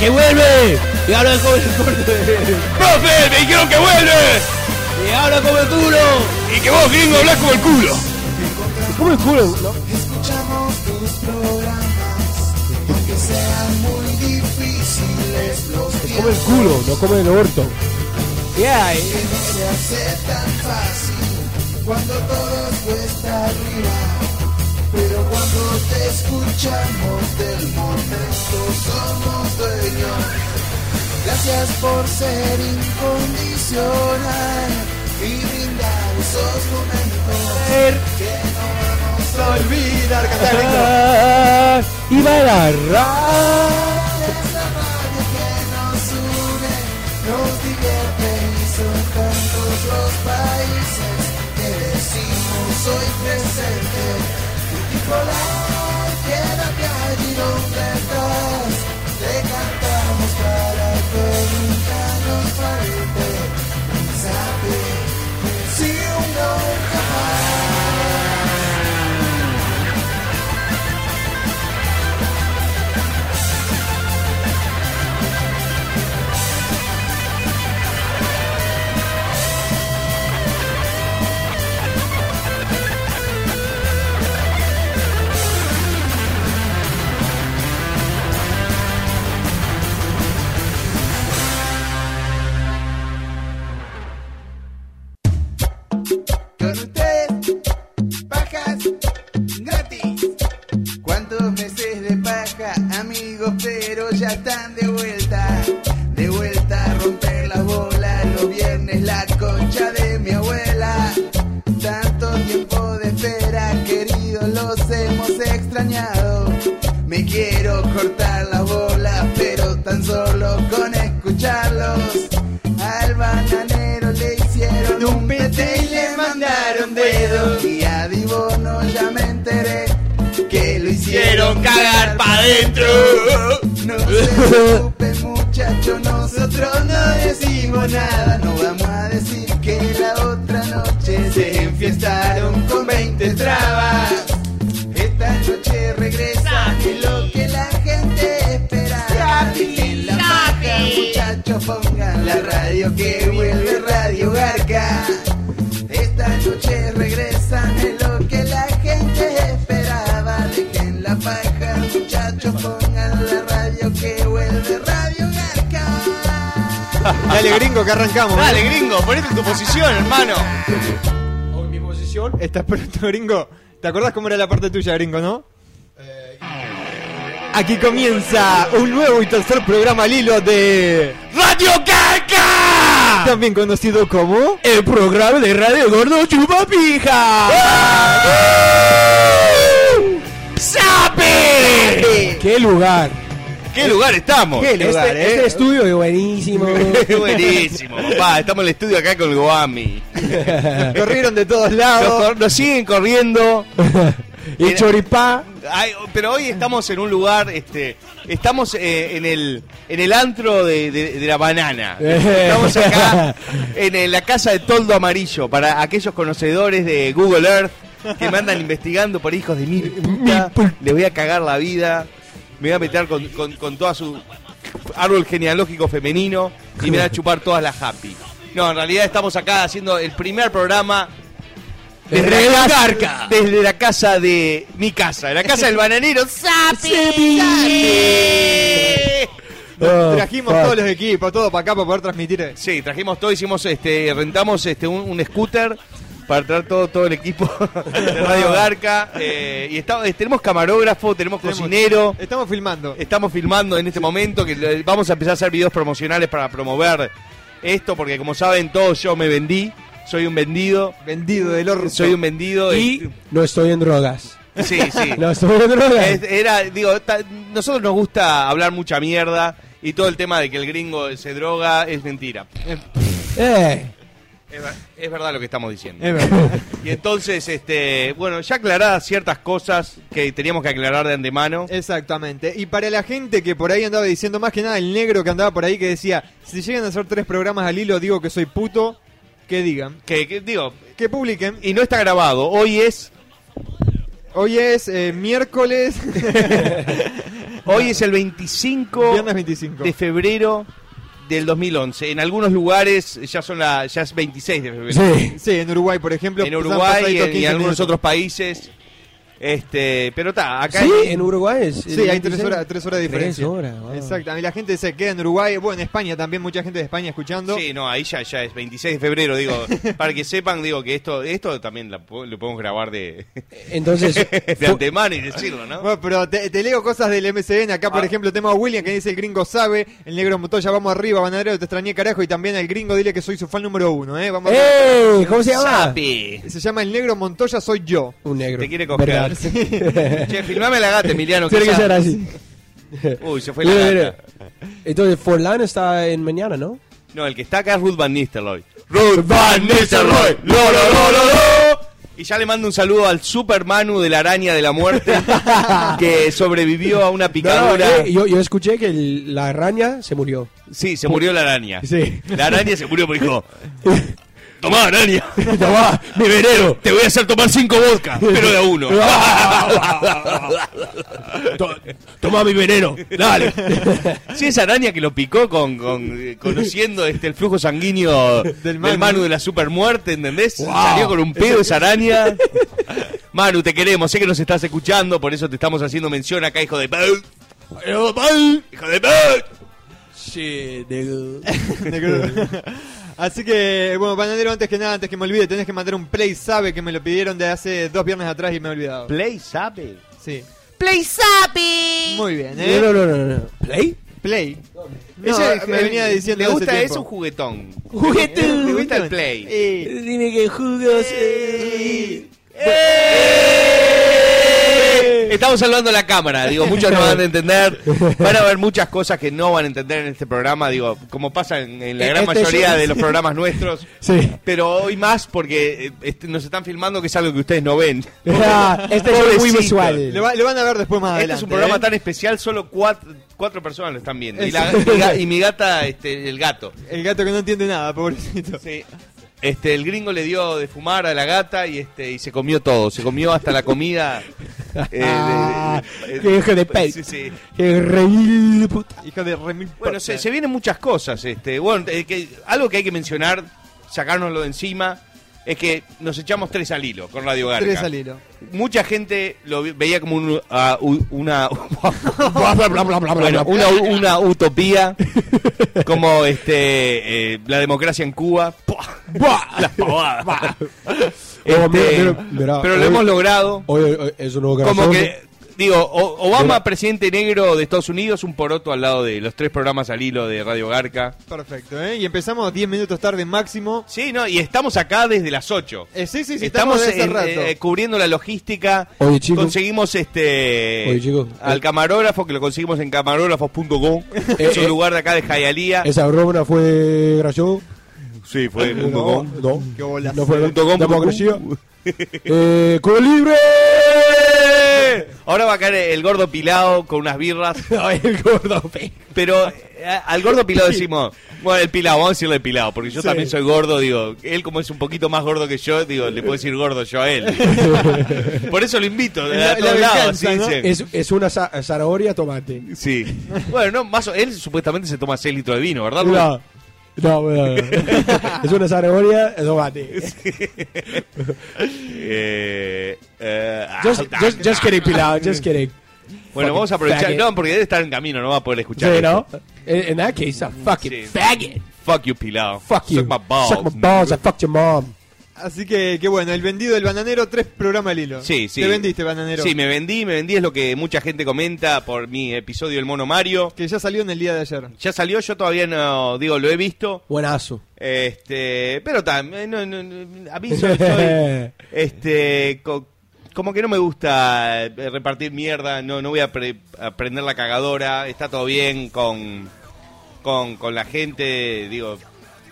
¡Que, vuelve! Y ahora come el. ¡Profe! ¡Me dijeron que vuelve! Y ahora come el culo. Y que vos, gringo, hablás como el culo. Come el culo, ¿no? Escuchamos tus programas, aunque sean muy difíciles los Come el culo, no come el orto. ¿Qué hay? Que no se hace tan fácil cuando todo cuesta arriba. Cuando te escuchamos del momento somos dueños. Gracias por ser incondicional y brindar esos momentos que no vamos a olvidar. Cantar. Ah, y bailar. Es la radio que nos une, nos divierte y son tantos los países que decimos hoy presente. Multipolar, quédate allí donde cagar pa' adentro. No se preocupen muchachos, nosotros no decimos nada. No vamos a decir que la otra noche se enfiestaron con 20 trabas. Esta noche regresa, es lo que la gente espera. En la muchachos, pongan la radio que vuelve Radio Garca. Esta noche regresan, es muchachos, pongan la radio que vuelve Radio Garca. Dale, gringo, que arrancamos. ¿eh? Dale, gringo, ponete en tu posición, hermano. En mi posición. Estás pronto, gringo. ¿Te acordás cómo era la parte tuya, gringo, no? Aquí comienza un nuevo y tercer programa al hilo de... ¡Radio Caca! También conocido como... El programa de Radio Gordo Chupapija. ¡Qué lugar! ¿Qué lugar estamos? ¿Qué lugar, Este- este, este estudio es buenísimo. Buenísimo, papá. Estamos en el estudio acá con el Goami. Corrieron de todos lados. nos siguen corriendo. y choripá. Ay, pero hoy estamos en un lugar, este, estamos eh, en el en el antro de, de- de la banana. Estamos acá en, eh, la casa de Toldo Amarillo para aquellos conocedores de Google Earth que me andan investigando por hijos de mil puta. Les voy a cagar la vida. Me voy a meter con, con, con toda su árbol genealógico femenino y me voy a chupar todas las happy. No, en realidad estamos acá haciendo el primer programa De desde la, casa, desde la casa de mi casa, de la casa del bananero. ¡Sapi! ¡Sapi! Oh, Trajimos fuck. todos los equipos, todo para acá para poder transmitir. Sí, trajimos todo, hicimos este, rentamos este un, un scooter para traer todo, todo el equipo de Radio Garca. eh, y está- eh, tenemos camarógrafo, tenemos Tenemos- cocinero. Estamos filmando. Estamos filmando en este momento que vamos a empezar a hacer videos promocionales para promover esto, porque como saben todos yo me vendí. soy un vendido, Vendido del orto. soy un vendido. Y eh, no estoy en drogas. Sí, sí. No estoy en drogas. Es- era, digo, ta- nosotros nos gusta hablar mucha mierda y todo el tema de que el gringo se droga es mentira. Eh, Es, ver- es verdad lo que estamos diciendo. Es verdad. Y entonces, este, bueno, ya aclaradas ciertas cosas que teníamos que aclarar de antemano. Exactamente. Y para la gente que por ahí andaba diciendo más que nada, el negro que andaba por ahí que decía, si llegan a hacer tres programas al hilo, digo que soy puto, que digan. Que, que, digo, Que publiquen. y no está grabado. Hoy es, Hoy es eh, miércoles, hoy es el 25 viernes 25. de febrero del 2011. En algunos lugares ya son la, ya es 26 de febrero. sí. Sí, en Uruguay, por ejemplo. En Uruguay y en, y 15 algunos otros países. Este, pero está, acá Sí, en- en Uruguay es. Sí, hay tres horas, tres horas de Tres diferencia. horas, wow. Exacto. Y la gente se queda en Uruguay, bueno, en España también, mucha gente de España escuchando. Sí, no, ahí ya, ya es 26 de febrero, digo, para que sepan, digo, que esto esto también la lo podemos grabar de, Entonces, de antemano y decirlo, ¿no? Bueno, pero te, te leo cosas del MCN. Acá, por Ah. ejemplo, tema a William que dice el gringo sabe, el negro Montoya, vamos arriba, banadero, te extrañé carajo. Y también al gringo dile que soy su fan número uno, ¿eh? Vamos. ¡Ey! ¿Cómo se llama? Se llama el negro Montoya, soy yo. Un negro. Te quiere coger. ¿Verdad? Che, filmame la gata, Emiliano. Tiene que ser así. Uy, se fue la Mira, mira. gata. Entonces, Forlán está en mañana, ¿no? No, el que está acá es Ruth Van Nistelrooy. Ruth Van Nistelrooy. Lo, lo, lo, lo, lo. Y ya le mando un saludo al Super Manu de la araña de la muerte que sobrevivió a una No, picadura. eh, yo, yo escuché que el- la araña se murió. Sí, se murió la araña. Sí. La araña se murió porque dijo, tomá araña, Tomá, mi veneno. te voy a hacer tomar cinco vodka, pero de a uno. To- Toma mi veneno. Dale. Sí, esa araña que lo picó con, con- eh, conociendo este el flujo sanguíneo del, Manu. De la supermuerte, ¿entendés? Wow. Salió con un pedo esa araña. Manu, te queremos, sé que nos estás escuchando, por eso te estamos haciendo mención acá, hijo de. Hijo de nigga. Negro. Así que, bueno, banadero, antes que nada, antes que me olvide, tenés que mandar un play, sabe que me lo pidieron de hace dos viernes atrás y me he olvidado. Play sabe. Sí. Play Sapi. Muy bien, ¿eh? No, no, no, no, no. ¿Play? Play. No, Ese- me venía diciendo Le gusta es un juguetón. Juguetón. Le gusta el play. Eh, Dime que jugos. eh. Estamos saludando a la cámara, digo, muchos no van a entender, van a haber muchas cosas que no van a entender en este programa, digo, como pasa en, en la gran Este mayoría de los programas nuestros, Sí. pero hoy más porque eh, este, nos están filmando que es algo que ustedes no ven. Ah, este es muy visual. lo, va- lo van a ver después más Este adelante. es un programa ¿eh? tan especial, solo cuatro, cuatro personas lo están viendo. Y, la- y mi gata, este, el gato. El gato que no entiende nada, pobrecito. Sí. Este, el gringo le dio de fumar a la gata y este y se comió todo, se comió hasta la comida. eh, de- Ah, de- de- qué hijo de pe- Sí, sí. Puta. Hijo de remil Bueno, se, se vienen muchas cosas. Este, bueno, eh, que, algo que hay que mencionar, sacárnoslo de encima, es que nos echamos tres al hilo con Radio Garca. Tres al hilo. Mucha gente lo veía como un, ah, u- una, bueno, una, una utopía, como este eh, la democracia en Cuba. Las pavadas. Este, pero lo hoy- hemos logrado. Oye, oye, es un nuevo Como que, digo, O- Obama, presidente negro de Estados Unidos, un poroto al lado de los tres programas al hilo de Radio Garca. Perfecto, ¿eh? Y empezamos 10 minutos tarde máximo. Sí, ¿no? Y estamos acá desde las 8. Eh, sí, sí, sí, estamos, Estamos desde hace en- rato. eh, cubriendo la logística. Oye, chicos. Conseguimos este Oye, chicos. al Eh. camarógrafo, que lo conseguimos en camarógrafos.com. es un lugar de acá de Jayalía. Esa broma fue gracioso. Sí, fue punto No, com. no. Qué bolas. No fue Punto com, punto com. Eh, ¡Culo Ahora va a caer el gordo pilado con unas birras. El gordo pe. Pero eh, al gordo pilado decimos, bueno, el pilado, vamos a decirle pilado, porque yo Sí. también soy gordo, digo, él como es un poquito más gordo que yo, digo, le puedo decir gordo yo a él. Por eso lo invito, de La- a todos la lados, venganza, así ¿no? dice. Es, es una za- zanahoria tomate. Sí. Bueno, no, más o- él supuestamente se toma 6 litros de vino, ¿verdad? No, no, no. es una zanahoria tomate. Eh, eh, Just, ah, just, just kidding, Pilar, just kidding. bueno, vamos a aprovechar. faggot. No, porque debe estar en camino, no va a poder escuchar. Sí, ¿no? In, in that case, a fucking Sí. faggot. Fuck you, pilado. Fuck you. Suck my balls. Suck my balls, I fucked your mom. Así que, que bueno, el vendido del bananero, tres programas al hilo. Sí, sí. Te vendiste, bananero. Sí, me vendí, me vendí, es lo que mucha gente comenta por mi episodio del Mono Mario. Que ya salió en el día de ayer. Ya salió, yo todavía no, digo, lo he visto. Buenazo. Este, pero también, no, no, no, a mí soy, soy, este, co- como que no me gusta eh, repartir mierda, no, no voy a, pre- prender la cagadora, está todo bien con, con, con la gente, digo,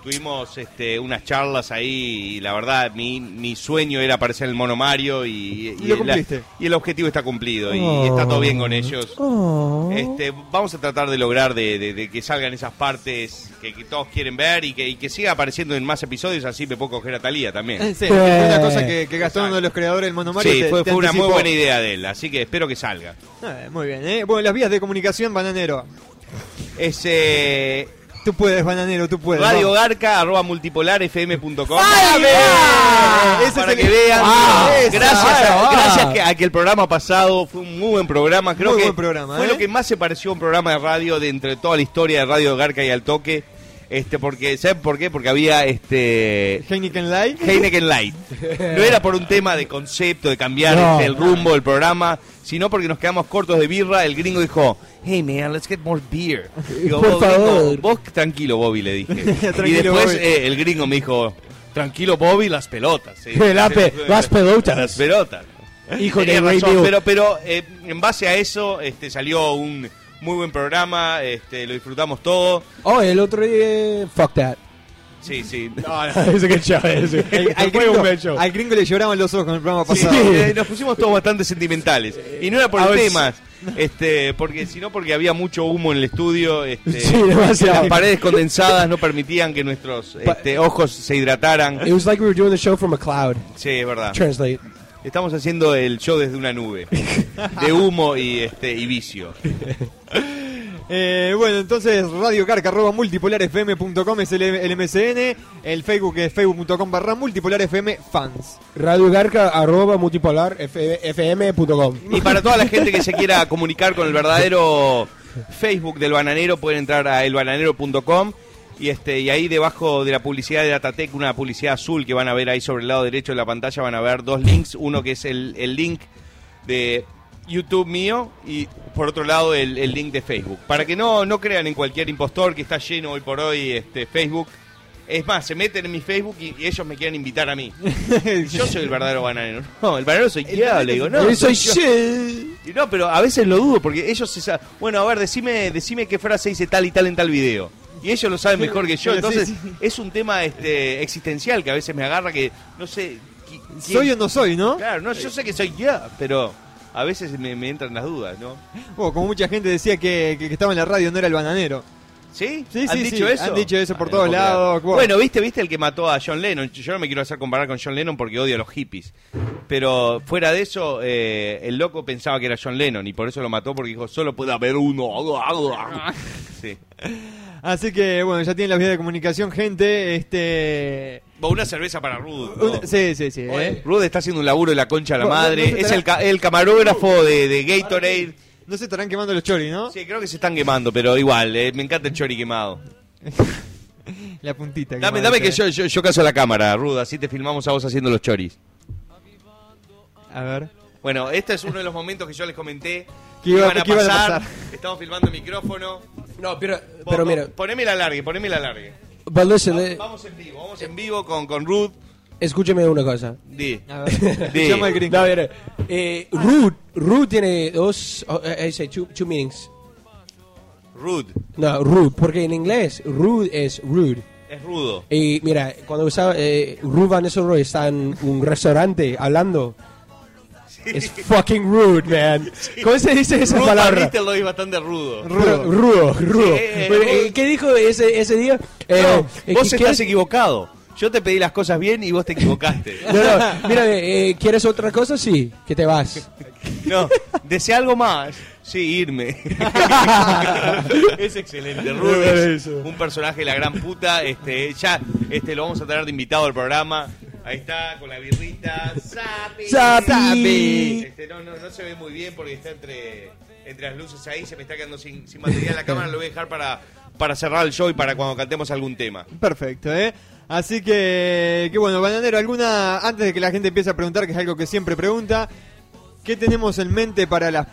tuvimos este, unas charlas ahí y la verdad mi, mi sueño era aparecer en el Mono Mario y, Y lo la- cumpliste. y el objetivo está cumplido y Oh. está todo bien con ellos. Oh. Este, vamos a tratar de lograr de, de- de que salgan esas partes que, que todos quieren ver y que, y que siga apareciendo en más episodios, así me puedo coger a Talía también. Sí, fue una cosa que, que gastó uno de los creadores del Mono Mario. Sí, te- fue, te fue una muy buena idea de él, así que espero que salga. Eh, muy bien, ¿eh? Bueno, las vías de comunicación, bananero. Es eh, Tú puedes, bananero, tú puedes. Radio. Garca, arroba multipolarfm.com. ¡Ay, Ah, Para es que el- vean, Ah, esa, gracias, a, gracias que- a que el programa pasado fue un muy buen programa. Creo Muy que buen programa, fue ¿eh? lo que más se pareció a un programa de radio de entre toda la historia de Radio Garca y Al Toque. Este, porque, ¿saben por qué? Porque había este Heineken Light. Heineken Light. No era por un tema de concepto, de cambiar No. este, el rumbo del programa, sino porque nos quedamos cortos de birra. El gringo dijo, hey man, let's get more beer. Digo, Por "Vos, gringo, favor." vos tranquilo, Bobby, le dije. y después eh, el gringo me dijo, tranquilo, Bobby, las pelotas. Sí. Pe- las pelotas. Las pelotas. Hijo de Tenía razón, pero, pero eh, en base a eso este, salió un muy buen programa, este, lo disfrutamos todo. Oh, el otro día. Fuck that. Sí, sí. No, no, ese que ese. El- al, gringo, un buen show. al gringo le lloraban los ojos con el programa Sí, pasado. eh, nos pusimos todos bastante sentimentales. Y no era por el tema, este, porque, sino porque había mucho humo en el estudio. Este, Sí, demasiado. Las paredes condensadas no permitían que nuestros este, ojos se hidrataran. It was like we were doing the show from a cloud. Sí, es verdad. Translate. Estamos haciendo el show desde una nube de humo y este y vicio. Eh, bueno, entonces Radio Carca, arroba multipolarfm.com es el, el MSN. El Facebook es facebook.com barra multipolarfm fans. Radio Garca, arroba multipolar F- fm.com. Y para toda la gente que se quiera comunicar con el verdadero Facebook del bananero, pueden entrar a elbananero.com y este y ahí debajo de la publicidad de Datatec, una publicidad azul que van a ver ahí sobre el lado derecho de la pantalla, van a ver dos links, uno que es el, el link de YouTube mío y por otro lado el, el link de Facebook. Para que no, no crean en cualquier impostor que está lleno hoy por hoy este Facebook. Es más, se meten en mi Facebook y, y ellos me quieren invitar a mí. Yo soy el verdadero bananero. No, el bananero soy yo, le digo, no. Yo soy yo. no, pero a veces lo dudo porque ellos se sa- Bueno, a ver, decime, decime qué frase dice tal y tal en tal video. Y ellos lo saben mejor que yo. Entonces, sí. es un tema este existencial que a veces me agarra que no sé. quién- ¿Soy o no soy, no? Claro, no, yo sé que soy yo, pero a veces me, me entran las dudas, ¿no? Bueno, como mucha gente decía que, que- que estaba en la radio, no era el bananero. ¿Sí? Sí, ¿Han sí, dicho sí, eso? han dicho eso por no todos lados, wow. Bueno, viste, viste el que mató a John Lennon. Yo no me quiero hacer comparar con John Lennon porque odio a los hippies. Pero fuera de eso, eh, el loco pensaba que era John Lennon y por eso lo mató porque dijo, solo puede haber uno. Sí. Así que, bueno, ya tienen las vías de comunicación, gente. Este. O una cerveza para Ruth. ¿no? sí, sí, sí. ¿eh? Ruth está haciendo un laburo de la concha de la No, no, madre. no se es el, ca- el camarógrafo de, de Gatorade. No se estarán quemando los choris, ¿no? Sí, creo que se están quemando, pero igual, eh, me encanta el chori quemado. La puntita. Dame, quemada, dame que ¿eh? yo, yo, yo caso a la cámara, Ruth, así te filmamos a vos haciendo los choris. A ver. Bueno, este es uno de los momentos que yo les comenté Que iba- iban a que iban a pasar. pasar. Estamos filmando el micrófono. No, pero, pero mira. Poneme la largue, poneme la largue. But listen, Va- eh, Vamos en vivo, vamos en vivo con, con Ruth. escúcheme una cosa. Di. Di. Llama al gringo. No, mira. Eh, Rude. Rude tiene dos. oh, eh, I say two, two meanings. Ruth. No, rude. Porque en inglés, rude es rude. Es rudo. Y mira, cuando usaba, eh, Ruth Van Nistelrooy está en un restaurante hablando. Es fucking rude, man. ¿Cómo se dice esa Van palabra? Nistelrooy es bastante rudo. Rudo, rudo, rudo. Sí, eh, eh, ¿Qué dijo ese, ese día? Eh, No, eh, vos ¿qué- estás equivocado. Yo te pedí las cosas bien y vos te equivocaste. No, no, mira, eh, ¿quieres otra cosa? Sí, que te vas. No, desea algo más. Sí, irme. es excelente. Ruth es un personaje de la gran puta. Este, ya este, lo vamos a tener de invitado al programa. Ahí está, con la birrita. ¡Sapi! ¡Sapi! Este, no, no, no se ve muy bien porque está entre, entre las luces ahí. Se me está quedando sin, sin batería en la cámara. Lo voy a dejar para, para cerrar el show y para cuando cantemos algún tema. Perfecto, ¿eh? Así que, que bueno, Bananero, alguna, antes de que la gente empiece a preguntar, que es algo que siempre pregunta, ¿qué tenemos en mente para las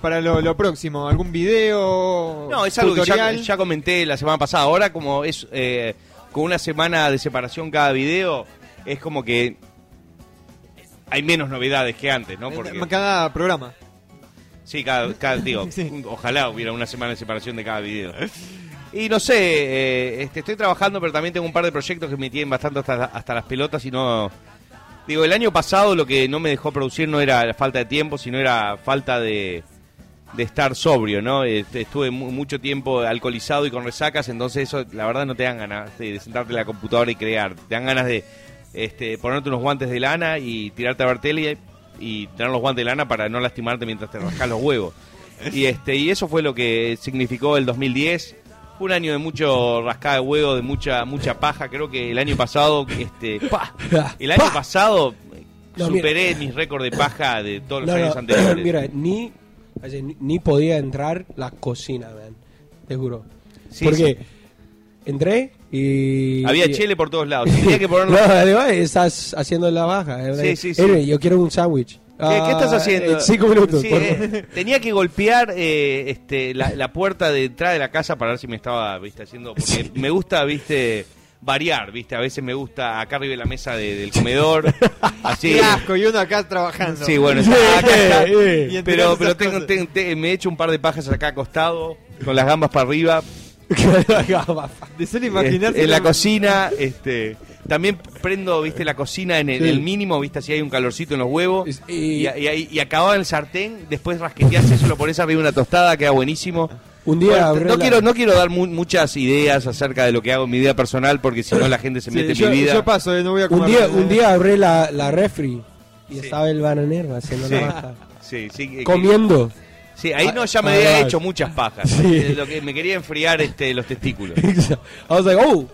para lo, lo próximo? ¿Algún video? No, es algo que ya, ya comenté la semana pasada. Ahora, como es eh, con una semana de separación cada video, es como que hay menos novedades que antes, ¿no? Porque, Cada programa. sí, cada, cada- digo, Sí. ojalá hubiera una semana de separación de cada video. Y no sé, eh, este, estoy trabajando, pero también tengo un par de proyectos que me tienen bastante hasta, hasta las pelotas y no... Digo, el año pasado lo que no me dejó producir no era la falta de tiempo, sino era falta de, de estar sobrio, ¿no? Estuve mu- mucho tiempo alcoholizado y con resacas, entonces eso, la verdad, no te dan ganas de, de sentarte en la computadora y crear. Te dan ganas de este, ponerte unos guantes de lana y tirarte a ver tele y, y tener los guantes de lana para no lastimarte mientras te rascas los huevos. Y, este, y eso fue lo que significó el 2010. Fue un año de mucho rascada de huevo, de mucha mucha paja. Creo que el año pasado, este, ¡pa! el año ¡Pa! pasado No, superé mis récords de paja de todos los No, años no, anteriores. mira, ni, ni- ni podía entrar la cocina, man. Te juro. Sí, Porque sí. entré y... Había y- chile por todos lados. Tenía que No, ponerlo. digo, "Ay, estás haciendo la baja. Sí, sí, sí. Yo quiero un sándwich. ¿Qué, qué estás Ah, haciendo? en cinco minutos. Sí, por eh, tenía que golpear eh, este, la, la puerta de entrada de la casa para ver si me estaba viste, haciendo. Porque me gusta, viste, variar, viste. A veces me gusta acá arriba de la mesa de- del comedor. Así. Qué asco, y uno acá trabajando. Sí, bueno, está- acá está. Pero, pero tengo, tengo- te- me he hecho un par de pajas acá acostado, con las gambas para arriba. De solo imaginarse. Este, en la cocina, este. También prendo, viste, la cocina en el, Sí. el mínimo, viste, si hay un calorcito en los huevos. Es- Y, y- y, y acababa en el sartén, después rasqueteas eso, lo pones arriba una tostada, queda buenísimo. Un día Bueno, no, la- quiero, no quiero dar mu- muchas ideas acerca de lo que hago en mi vida personal, porque si no la gente se Sí, mete yo, en mi vida. yo paso, eh, no voy a Un día, un día abrí la, la refri y Sí. estaba el bananero haciendo Sí. la baja. Sí, sí, que- Comiendo. Sí, ahí no ya me Ah, había ah, hecho muchas pajas. Sí. Lo que me quería enfriar este, los testículos. Was like, oh,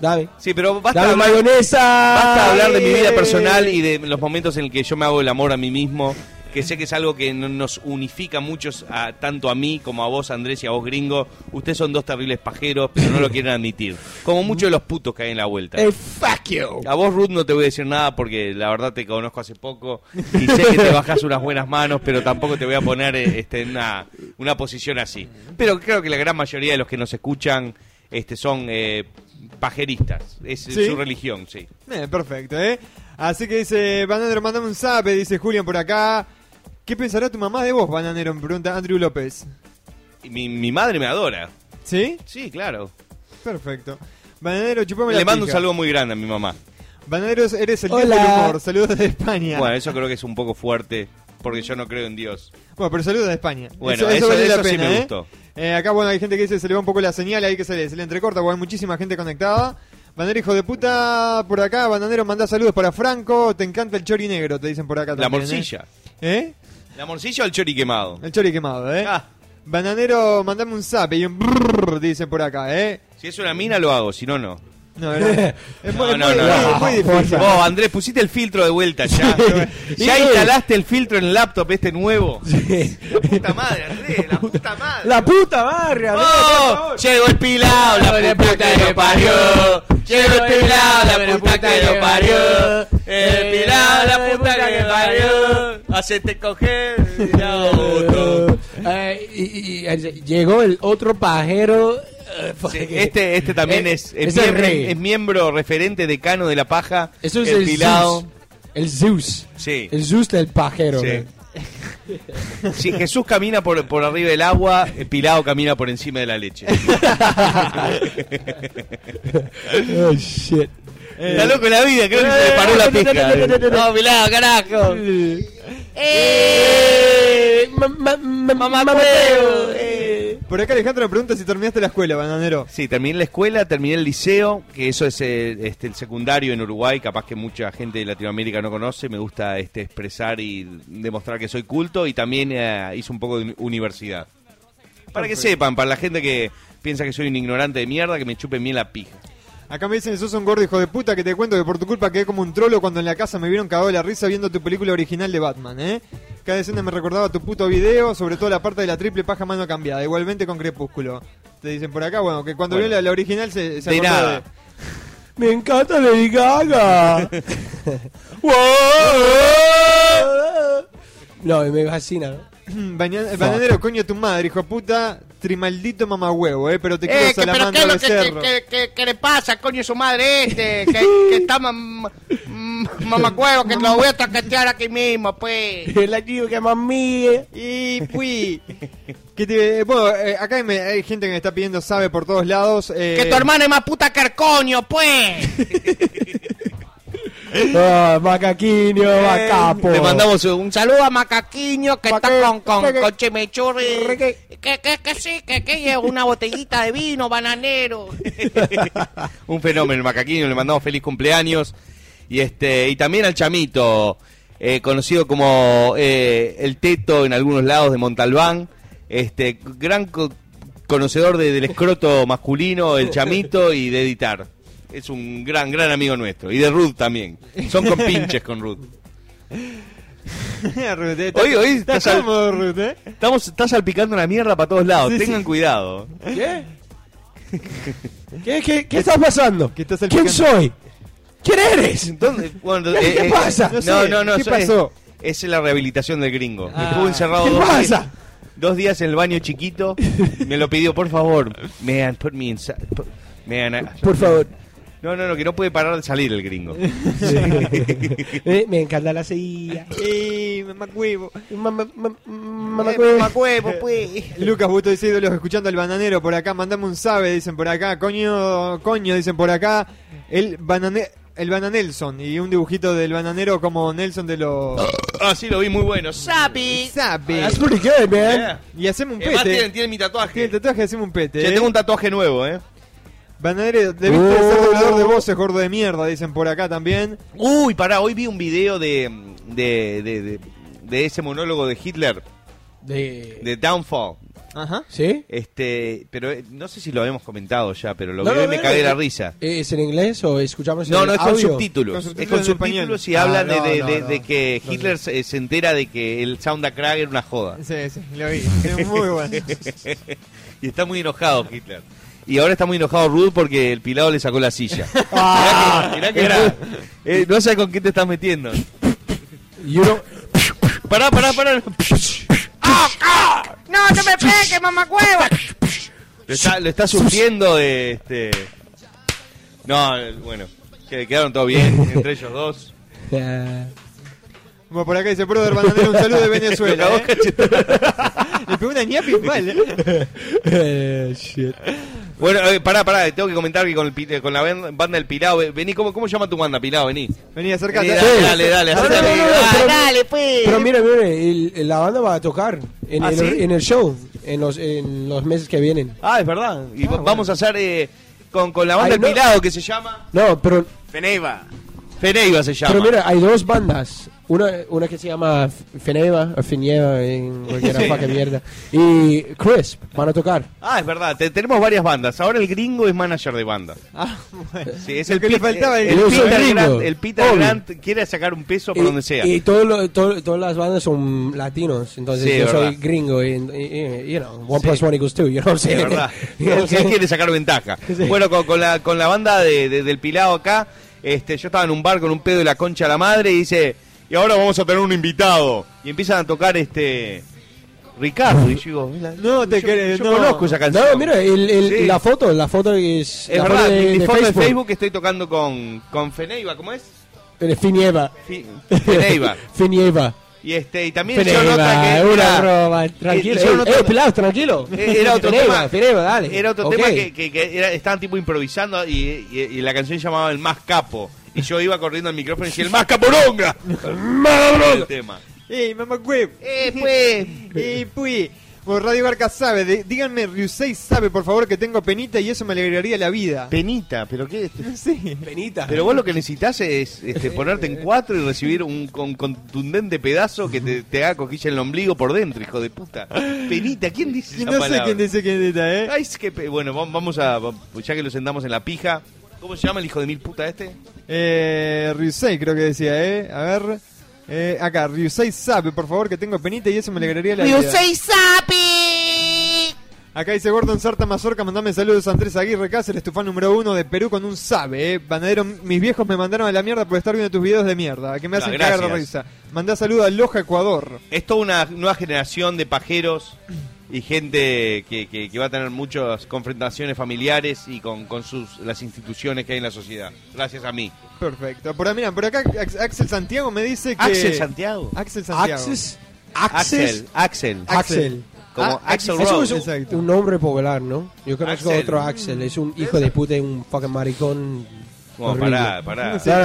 dame. Sí, pero basta Dame hablar, mayonesa. basta hablar de mi vida personal y de los momentos en el que yo me hago el amor a mí mismo, que sé que es algo que no- nos unifica muchos, a, tanto a mí como a vos, Andrés, y a vos, gringo. Ustedes son dos terribles pajeros, pero no lo quieren admitir. Como muchos de los putos que hay en la vuelta. Hey, fuck you. A vos, Ruth, no te voy a decir nada porque la verdad te conozco hace poco y sé que te bajas unas buenas manos, pero tampoco te voy a poner eh, este, en una, una posición así. Pero creo que la gran mayoría de los que nos escuchan este, son eh, pajeristas. Es ¿Sí? su religión, sí. Eh, perfecto, ¿eh? Así que dice, mandame un zap, dice Julián por acá. ¿Qué pensará tu mamá de vos, Bananero? Me pregunta Andrew López. Mi, mi madre me adora. ¿Sí? Sí, claro. Perfecto. Bananero, chupame la Le mando un saludo muy grande a mi mamá. Bananero, eres el dios del humor. Saludos desde España. Bueno, eso creo que es un poco fuerte porque yo no creo en Dios. Bueno, pero saludos de España. Bueno, eso- vale eso la sí pena, me ¿eh? gustó. Eh, acá, bueno, hay gente que dice se le va un poco la señal ahí que se le, se le entrecorta porque hay muchísima gente conectada. Bananero, hijo de puta, por acá. Bananero, manda saludos para Franco. Te encanta el chori negro, te dicen por acá La también. ¿eh? morcilla. ¿Eh? ¿La morcilla o el chori quemado? El chori quemado, ¿eh? Ah, Bananero, mandame un zap y un brrr, dicen por acá, ¿eh? si es una mina lo hago, si no, no. No, ¿verdad? es muy, No, es no, muy- no, muy- difícil. Vos, Andrés, pusiste el filtro de vuelta ya. ¿Ya instalaste el filtro en el laptop este nuevo? Sí. La puta madre, Andrés, la puta madre. La puta madre, Andrés, ¡Oh! Llegó el pilao, la puta que lo parió. Llegó el pilao, la puta que lo parió. El pilao, la puta que lo parió. Hacete coger. ya, otro. Eh, y, y- y- llegó el otro pajero. Sí, este, este también Eh, es, es, miembro, rey. es miembro referente decano de la paja. Eso es el el. Zeus. El Zeus. Sí. El Zeus del pajero. Sí. Si Jesús camina por, por arriba del agua, el Pilao camina por encima de la leche. oh, shit. Está loco la vida, creo que se le paró la. No, carajo. Eh, ma- ma- ma- Mamá, mamateo, huevo. eh. Por acá Alejandro me pregunta si terminaste la escuela, Bananero. Sí, terminé la escuela, terminé el liceo, que eso es eh, este, el secundario en Uruguay, capaz que mucha gente de Latinoamérica no conoce. Me gusta este, expresar y demostrar que soy culto y también eh, hice un poco de uni- universidad. Para que sepan, para la gente que piensa que soy un ignorante de mierda, que me chupen bien la pija. Acá me dicen, sos un gordo hijo de puta que te cuento que por tu culpa quedé como un trolo cuando en la casa me vieron cagado de la risa viendo tu película original de Batman, ¿eh? Cada escena me recordaba tu puto video, sobre todo la parte de la triple paja mano cambiada, igualmente con Crepúsculo. Te dicen por acá, bueno, que cuando Bueno. vio la, la original se, se De acordó nada. Me encanta Lady Gaga. no, me fascina. ¿no? Bananero, coño tu madre, hijo de puta, trimaldito mamahuevo, eh, pero te quiero Eh, que, pero ¿qué es lo de que, que, le pasa, coño, su madre este? Que, que está mam, mamacuevo, que lo voy a taquetear aquí mismo, pues. Chica que más mía. Y fui. Que te- bueno, eh, acá me- hay gente que me está pidiendo sabe por todos lados. eh, Que tu hermana es más puta que el coño, Oh, macaquinho, macapo. Le mandamos un saludo a Macaquiño que Pa' está con, con, que- con chimichurri. Que- Que, que, sí, que, que lleva una botellita de vino bananero. un fenómeno, el Macaquiño, le mandamos feliz cumpleaños. Y este y también al Chamito, eh, conocido como eh, el Teto en algunos lados de Montalbán. Este, gran co- conocedor de- del escroto masculino, el Chamito y de editar. Es un gran, gran amigo nuestro. Y de Ruth también. Son compinches con Ruth. Ruth, eh, Hoy- hoy está estás Ruth, eh. Estamos, está salpicando la mierda para todos lados. Sí, Tengan sí. cuidado. ¿Qué? ¿Qué, qué, qué está pasando? ¿Qué estás ¿Quién soy? ¿Quién eres? ¿Dónde- bueno, ¿Qué eh, pasa? No, No sé, no, no. ¿qué pasó? Es, es la rehabilitación del gringo. Ah. Estuvo encerrado ¿Qué dos pasa? días. Dos días en el baño chiquito. Me lo pidió, por favor. Man, put me inside. put- man, I- Por favor. No, no, no, que no puede parar de salir el gringo. Eh, me encanta la silla. Y mamahuevo. Mamá, mamá, Eh, mamacuevo, pues. Lucas Buto dice ídolos escuchando al bananero por acá, mandame un sabe, dicen por acá, coño, coño, dicen por acá, el banane el bananelson y un dibujito del bananero como Nelson de los Ah, sí, lo vi muy bueno. Sapi. sabe. That's pretty good, man. Yeah. Y hacemos un Además, pete. tienen, tienen mi Tiene el tatuaje. tatuaje, hacemos un pete. Che, eh. tengo un tatuaje nuevo, ¿eh? Bananero, debiste Oh. ser doblador de voces, gordo de mierda, dicen por acá también. Uy, pará, hoy vi un video de, de, de, de, de ese monólogo de Hitler, De... de Downfall. Ajá. ¿Sí? Este, pero eh, no sé si lo habíamos comentado ya, pero lo No, vi no, y me no, no. la risa. ¿Es en inglés o escuchamos No, el no, es con audio? subtítulos. Con es subtítulos con en subtítulos y Ah, hablan de, no, de- no, de- no. de que No, Hitler se, se entera de que el Sound a Crack era una joda. Sí, sí, lo vi. Es muy bueno. y está muy enojado Hitler. Y ahora está muy enojado Ruth porque el pilado le sacó la silla. Ah. mirá que, mirá que era. eh, no sé con qué te estás metiendo. You don't- Pará, pará, pará. No, no me pegues, mamacuevo. Lo está, lo está sufriendo de este. No, bueno, que quedaron todo bien entre ellos dos. Bueno, por acá dice Brother Bananero, un saludo de Venezuela. ¿eh? Le pegó una ñapi mal, ¿eh? Eh, shit. Bueno, eh, pará, pará, tengo que comentar que con, el, pi- eh, con la ban- banda del Pilao, vení, ¿cómo, ¿cómo llama tu banda, Pilao? Vení. Vení, acércate. Vení, dale, dale, dale, No, no, acércate. no, no, Ah, pero- Dale, pues. Pero mira, mira, el- la banda va a tocar en, ¿Ah, en- sí? en el show en los, en los meses que vienen. Ah, es verdad. Y va- vamos a hacer eh, con, con la banda Ay, del no. Pilado que se llama. No, pero, Feneiva. Feneiva se llama. pero mira, hay dos bandas. Una, una que se llama Feneva o Finieva en cualquier Sí. fucking mierda. Y Crisp van a tocar. Ah, es verdad. te- tenemos varias bandas. Ahora el gringo es manager de banda. Ah, bueno. Sí, es Lo el, que le faltaba el, el- Yo soy Peter gringo. Grant. El Peter Obvio. Grant quiere sacar un peso por y, donde sea. Y todo lo- todo- todas las bandas son latinos. Entonces Sí, yo verdad. soy gringo. Y, y- y, you know, one Sí. plus one equals two. You know what I'm Sí, saying? es verdad. Él quiere sacar ventaja. Sí. Bueno, con, con la, con la banda de, de- del Pilado acá, este, yo estaba en un bar con un pedo de la concha a la madre y dice, y ahora vamos a tener un invitado. Y empiezan a tocar este Ricardo. Y yo digo, "Mira, No te yo, yo no. conozco esa canción. No, mira, el- el- Sí. la foto, la foto es, Es la verdad, foto de, mi de foto Facebook. de Facebook estoy tocando con, con Feneiva, ¿cómo es? Eh, Finieva. Fi- Feneiva. Finieva. Y este, y también hicieron otra Finieva, que una era- broma. Tranquilo. Eh, otro- eh, Pilaos, tranquilo. Eh, Era otro tema. Finieva, dale. Era otro Ok. tema que, que- que era- estaban tipo improvisando y, y- y la canción se llamaba El Más Capo. Y yo iba corriendo al micrófono y decía El Más Caporonga. el tema. ¡Ey, mamá web! Eh, pues. ¡Ey, pui! Bueno, Radio Barca sabe, de- díganme, Ryusei sabe, por favor, que tengo penita y eso me alegraría la vida. Penita, pero qué. Sí. Penita. Pero vos lo que necesitas es este, ponerte en cuatro y recibir un con- contundente pedazo que te, te haga coquilla en el ombligo por dentro, hijo de puta. Penita, ¿quién dice Y esa no sé quién dice quién está, ¿eh? Ay, es que bueno, va- vamos a. va- Ya que lo sentamos en la pija. ¿Cómo se llama el hijo de mil puta este? Eh, Ryusei creo que decía, ¿eh? A ver. Eh, acá, Ryusei sabe, por favor, que tengo penita y eso me alegraría la vida. Ryusei Sapi. Acá dice Gordon Sarta Mazorca, mandame saludos a Andrés Aguirre Cáceres, tu fan número uno de Perú con un sabe, eh. Banadero, mis viejos me mandaron a la mierda por estar viendo tus videos de mierda, que me hacen cagar de gracias. risa. Mandá saludos a Loja, Ecuador. Es toda una nueva generación de pajeros y gente que, que- que va a tener muchas confrontaciones familiares y con, con sus las instituciones que hay en la sociedad. Gracias a mí. Perfecto. Por, mira, por acá Ax- Axel Santiago me dice que... Axel Santiago. Axel Santiago. Axel. Axis. Axel. Axel. Como Ah, Axel Axel. Rose. Eso es un, Exacto. un nombre popular, ¿no? Yo conozco Axel. otro Axel. Es un hijo de puta y un fucking maricón. Pará, pará. Sí, no,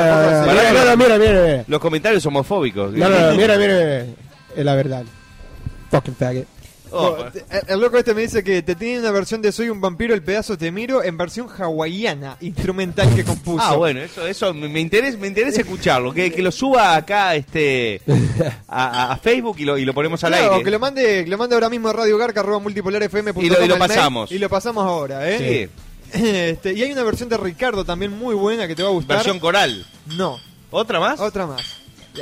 no, mira, mira, mira. Los comentarios homofóbicos. No, no, no, mira, mira, mira. Es la verdad. Fucking faggot. Oh, el, el loco este me dice que te tiene una versión de Soy un vampiro, el pedazo te miro, en versión hawaiana, instrumental que compuso. Ah, bueno, eso, eso me, interesa, me interesa escucharlo. Que, que lo suba acá este a, Facebook y lo, y lo ponemos al Claro, aire. que lo mande, que lo mande ahora mismo a Radio Garca, arroba multipolarfm.com Y lo- y lo mail, pasamos. Y lo pasamos ahora, ¿eh? Sí, Este, y hay una versión de Ricardo también muy buena que te va a gustar. versión coral. No, ¿Otra más? otra más.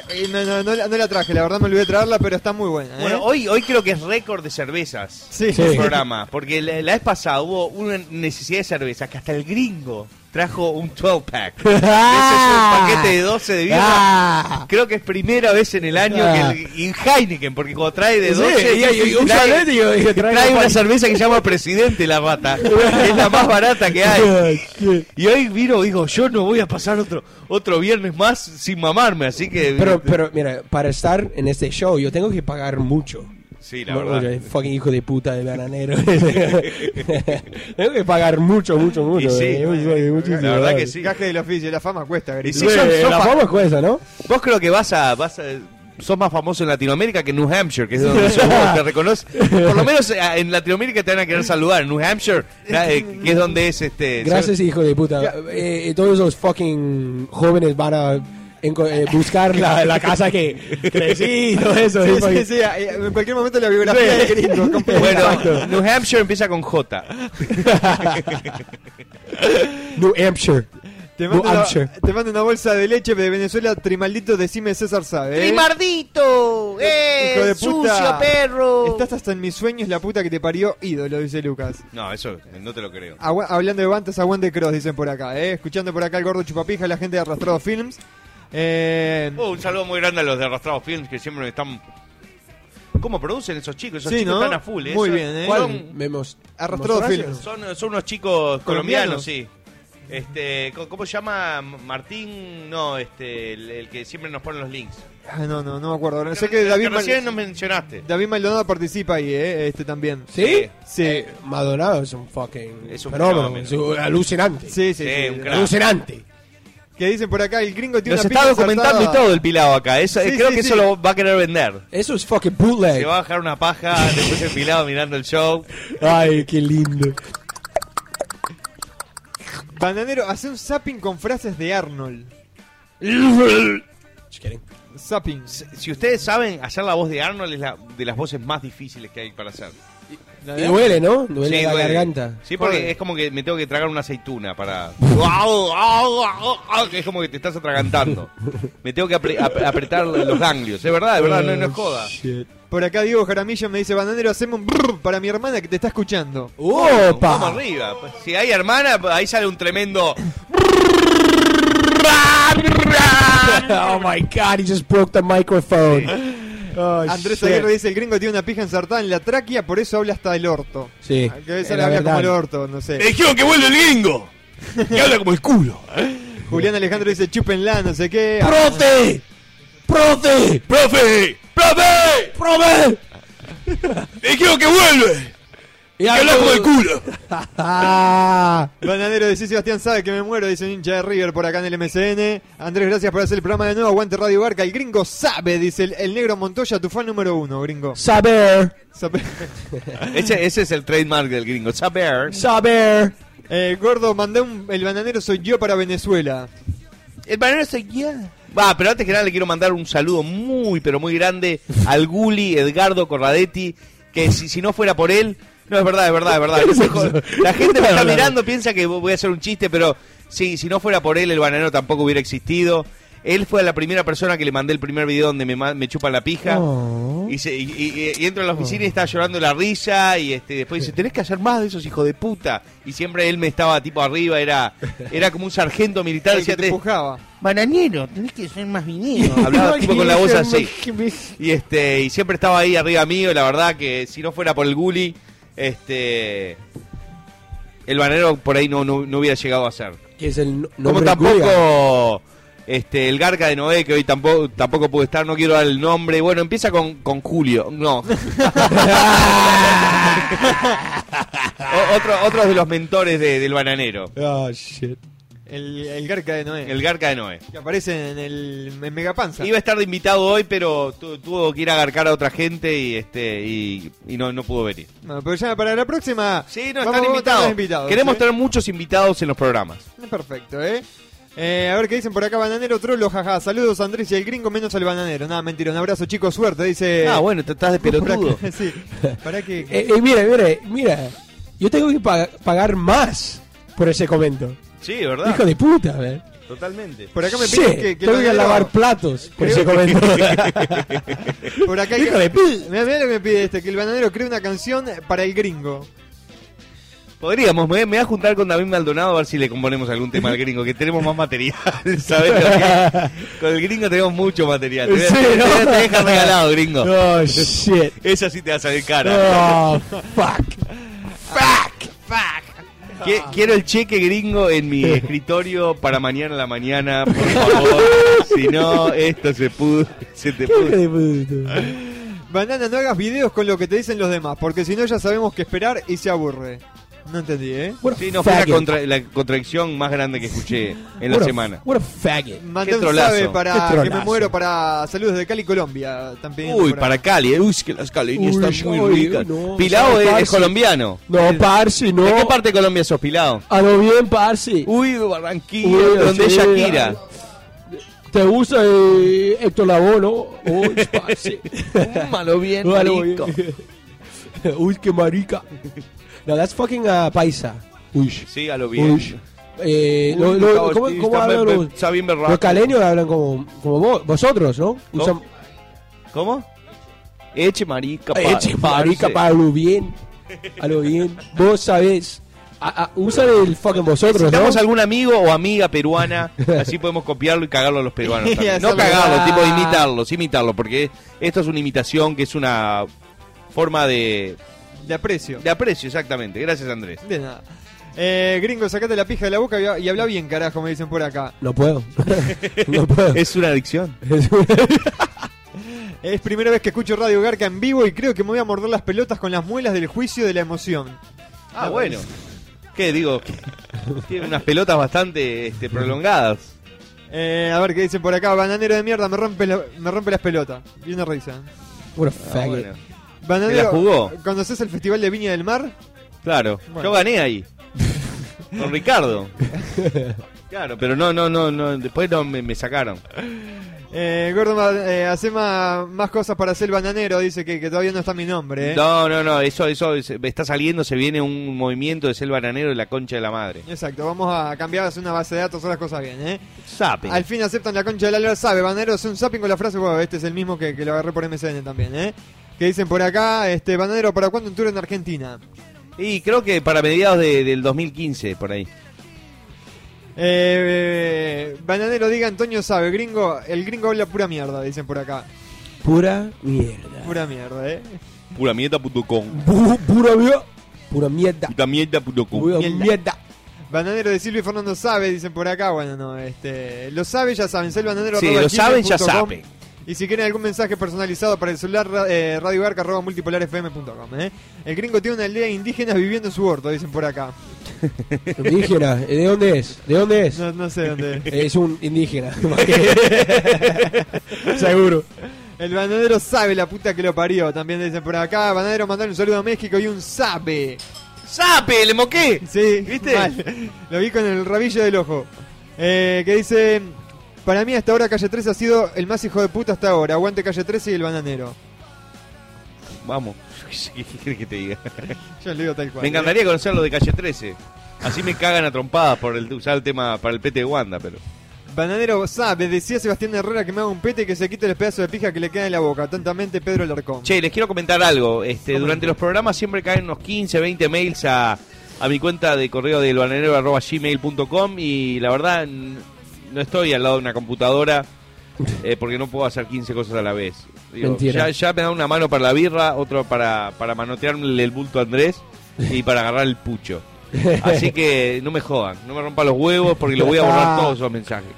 Eh, No, no, no, la- no la traje, la verdad me olvidé de traerla, pero está muy buena. ¿eh? Bueno, hoy, hoy creo que es récord de cervezas. sí, Sí. el programa, porque la, la vez pasada hubo una necesidad de cerveza que hasta el gringo trajo un 12-pack. Ese es un paquete de 12 de birra. Ah. Creo que es primera vez en el año Ah. que el, y Heineken, porque cuando trae de Sí, 12, y- y- y trae, una cerveza que se llama Presidente la rata. es la más barata que hay. Y hoy vino, digo, yo no voy a pasar otro otro viernes más sin mamarme, así que... Pero, pero, mira, para estar en este show yo tengo que pagar mucho. Sí, la verdad. fucking hijo de puta de bananero. tengo que pagar mucho, mucho, mucho. Y sí, eh, mucho, la verdad que sí. Gaje del oficio, la fama cuesta, Y sí, son- son la fa- fama cuesta, ¿no? Vos creo que vas a, vas a- sos más famoso en Latinoamérica que en New Hampshire, que es donde sos vos, te reconoce. Por lo menos eh, en Latinoamérica te van a querer saludar. En New Hampshire, eh, que es donde es este. Gracias, hijo de puta. Eh, todos los fucking jóvenes van a eh, buscar la, la casa que crecí y todo eso. Sí, eh, sí, sí, eh, en cualquier momento la biografía de gringo. Bueno, New Hampshire empieza con J. New Hampshire. Te New mando, una, Hampshire. te mando una bolsa de leche de Venezuela, trimaldito, decime César sabe. ¿eh? ¡Trimardito! ¡Eh! Hijo de ¡Sucio, perro! Estás hasta en mis sueños, la puta que te parió, ídolo, dice Lucas. No, eso no te lo creo. Agua- hablando de bantas, aguante cross, dicen por acá, ¿eh? Escuchando por acá el gordo chupapija, la gente de Arrastrado Films. Eh, Oh, un saludo muy grande a los de Arrastrado Films que siempre están. ¿Cómo producen esos chicos? Esos Sí, chicos ¿no? están a full. ¿eh? Muy bien, ¿eh? ¿Cuál? Son, Vemos. Arrastrado ¿Mostraste? Films. son, son unos chicos ¿Colombianos? colombianos, sí. Este, ¿cómo- ¿Cómo se llama? Martín, no, este, el, el que siempre nos pone los links. ah, no, no, no me acuerdo. Sé que David, Mal- recién nos mencionaste. David Maldonado participa ahí, ¿eh? Este también. ¿Sí? Sí. Eh, Maldonado es un fucking Es un fenómeno. fenómeno. Es un- alucinante. Sí, sí, Sí, sí. un crack. Alucinante. Que dicen por acá, el gringo tiene Nos una está pinta documentando y ensartada. todo el pilado acá. Eso, Sí, creo sí, que sí. eso lo va a querer vender. Eso es fucking bootleg. Se va a bajar una paja, después el pilado mirando el show. Ay, qué lindo. Bananero, hace un zapping con frases de Arnold. Just kidding. Zapping. Si ustedes saben, hacer la voz de Arnold es la, de las voces más difíciles que hay para hacer. Y duele, ¿no? Duele Sí, la duele. garganta. Sí, porque Joder. es como que me tengo que tragar una aceituna para... es como que te estás atragantando. Me tengo que apre- ap- apretar los ganglios. Es verdad, es verdad, no, no es joda. Shit. Por acá Diego Jaramillo me dice, Bananero, hacemos un brrr para mi hermana que te está escuchando. Vamos ¡Opa! arriba. Si hay hermana, ahí sale un tremendo... oh my god, he just broke the microphone. Oh, Andrés shit. Aguirre dice, el gringo tiene una pija ensartada en la tráquea, por eso habla hasta el orto. Sí, Que a veces es le la habla como el orto, no sé. Dijeron que vuelve el gringo. Y habla como el culo. Julián Alejandro dice, chúpenla, no sé qué. ¡Profe! ¡Profe! ¡Profe! ¡Profe! ¡Profe! Dijeron que vuelve. Y habla como el culo. Bananero dice, Sebastián sabe que me muero, dice un hincha de River por acá en el MCN. Andrés, gracias por hacer el programa de nuevo. Aguante Radio Barca. El gringo sabe, dice el, el negro Montoya, tu fan número uno, gringo. saber, Sabe- Ese, ese es el trademark del gringo. Saber. saber. Eh, gordo, mandé un, el bananero soy yo para Venezuela. El bananero soy yo. Va, pero antes que nada le quiero mandar un saludo muy, pero muy grande al Guli Edgardo Corradetti, que si, si no fuera por él... No, es verdad, es verdad, es verdad. La gente me está mirando, piensa que voy a hacer un chiste, pero sí, si no fuera por él, el bananero tampoco hubiera existido. Él fue la primera persona que le mandé el primer video donde me, me chupan la pija. Oh. Y, se- y- y- y entro a la oficina y estaba llorando la risa y este después dice, tenés que hacer más de esos hijos de puta. Y siempre él me estaba tipo arriba, era era como un sargento militar. El que te "Te- empujaba. Bananero, tenés que ser más vinero. hablaba tipo con la voz así. Y este y siempre estaba ahí arriba mío, y la verdad que si no fuera por el guli, este el banero por ahí no, no, no hubiera llegado a ser. Que es el no- Como tampoco este el Garca de Noé, que hoy tampoco tampoco pudo estar, no quiero dar el nombre. Bueno, empieza con, con Julio. No. O- otro, otro de los mentores de- del bananero. Oh, shit. El, el Garca de Noé. El Garca de Noé. Que aparece en el en Megapanza. Iba a estar de invitado hoy, pero tu- tuvo que ir a garcar a otra gente y este y, y no, no pudo venir. Bueno, pero ya para la próxima. Sí, no, vamos- están invitados. invitados, Queremos ¿eh? tener muchos invitados en los programas. Perfecto, ¿eh? Eh, a ver qué dicen por acá, bananero trolo, jaja. Saludos Andrés y el gringo menos al bananero. Nada, mentira, un abrazo, chicos, suerte, dice. ah, bueno, te estás de pelotudo. sí. Para que. Eh, eh, mira, mira, mira. Yo tengo que pa- pagar más por ese comento. Sí, ¿verdad? Hijo de puta, man. Totalmente. por acá me Sí, piden que, que el tengo que lavar platos por ese acá Hijo de puta. Mira, mira lo que me pide este, que el bananero cree una canción para el gringo. Podríamos, me, me voy a juntar con David Maldonado a ver si le componemos algún tema al gringo, que tenemos más material, ¿sabes? lo que? Con el gringo tenemos mucho material. Te, voy a- Sí, te- ¿no? te- te deja regalado, gringo. Oh, shit. Esa sí te va a salir cara. Oh, fuck. Qui- Quiero el cheque gringo en mi escritorio para mañana a la mañana, por favor. si no, esto se pudo, se te pudo. Banana, no hagas videos con lo que te dicen los demás, porque si no ya sabemos qué esperar y se aburre. No entendí, ¿eh? What a Sí, no, fue la, contra- la contradicción más grande que escuché en la What a- semana. What a faggot. Mandé Qué un trolazo. sabe Qué para que trolazo. me muero para saludos de Cali, Colombia. Pidiendo Uy, para. Cali, eh. uy, es que las caleñas Uy, están muy ricas. no, Pilao sabe, es, es parce. colombiano. No, parce, no. ¿De qué parte de Colombia sos, Pilao? A lo bien, parce. Uy, Barranquilla, Uy, donde es sí, Shakira. ¿Te gusta eh, Héctor Lavoe, no? Uy, parce. Malo bien, Uy, a lo marico. bien. Uy, qué marica. No, that's fucking uh, paisa. Uy. Sí, a lo bien. Uy. Eh, Uy, lo- lo- Gustavo ¿Cómo, hablan los, berraco. los caleños? Hablan como, como vos, vosotros, ¿no? ¿Cómo? Usan, ¿Cómo? Eche marica, pa- Eche, marica, para lo bien. A lo bien. Vos sabés. A- a- usan el fucking vosotros, ¿no? Necesitamos algún amigo o amiga peruana, así podemos copiarlo y cagarlo a los peruanos. También. No cagarlo, tipo imitarlos, imitarlo, porque esto es una imitación que es una forma de, De aprecio. de aprecio, exactamente. Gracias, Andrés. De nada. Eh, gringo, sacate la pija de la boca y, y habla bien, carajo, me dicen por acá. No puedo. no puedo. Es una adicción. Es primera vez que escucho Radio Garca en vivo y creo que me voy a morder las pelotas con las muelas del juicio de la emoción. Ah, bueno. ¿Qué digo? Tiene unas pelotas bastante este, prolongadas. Eh, a ver qué dicen por acá. Bananero de mierda, me rompe, la- me rompe las pelotas. Y una risa. What a Ah, faggot. Bueno. Bananero, ¿Te la jugó? ¿Conoces el Festival de Viña del Mar? Claro, Bueno. yo gané ahí. Con Ricardo. Claro, pero no, no, no, no después no me, me sacaron. Eh, Gordo, eh, hace más, más cosas para ser bananero. Dice que, que todavía no está mi nombre. ¿eh? No, no, no, eso, eso es- está saliendo, se viene un movimiento de ser bananero de la concha de la madre. Exacto, vamos a cambiar, hacer una base de datos, hacer las cosas bien. ¿eh? Sape. Al fin aceptan la concha de la lora, sabe. Bananero hace un zapping con la frase, wow, este es el mismo que, que lo agarré por MSN también. ¿eh? Que dicen por acá, este Bananero, ¿para cuándo un tour en Argentina? Y creo que para mediados de- del 2015, por ahí. Eh, Bananero diga Antonio sabe, gringo, el gringo habla pura mierda, dicen por acá. Pura mierda. Pura mierda, eh. Puramierda.com. Bu- pura mierda. Pura mierda. Pura Mierda. mierda. Bananero de Silvio y Fernando sabe, dicen por acá. Bueno, no, este. Lo sabe, ya saben. Ser bananero Sí, lo saben, ya gmail.com. Y si quieren algún mensaje personalizado para el celular, eh, radiogarca.multipolarfm.com. ¿eh? El gringo tiene una aldea indígena viviendo en su huerto, dicen por acá. Indígena. ¿eh? ¿De dónde es? ¿De dónde es? No, no sé dónde. Es un indígena. Seguro. El bananero sabe la puta que lo parió, también dicen por acá. Bananero mandar un saludo a México y un sabe. ¡Sape! ¡Le moqué! Sí, ¿Viste? mal. Lo vi con el rabillo del ojo. Eh, que dice: Para mí, hasta ahora, Calle 13 ha sido el más hijo de puta hasta ahora. Aguante Calle 13 y el bananero. Vamos. ¿Qué quieres que te diga? Yo le digo tal cual. Me encantaría conocerlo de calle 13. Así me cagan a trompadas por el, usar el tema para el PT de Wanda, pero. Bananero sabe, decía Sebastián Herrera que me haga un pete y que se quite los pedazos de pija que le quedan en la boca. Atentamente, Pedro Larcón. Che, les quiero comentar algo. Este, durante los programas siempre caen unos 15, 20 mails a, a mi cuenta de correo del gmail.com y la verdad no estoy al lado de una computadora eh, porque no puedo hacer 15 cosas a la vez. Digo, Mentira. ya, ya me dan una mano para la birra, otro para, para manotearle el bulto a Andrés y para agarrar el pucho. Así que no me jodan, no me rompan los huevos porque lo voy a borrar todos esos mensajes.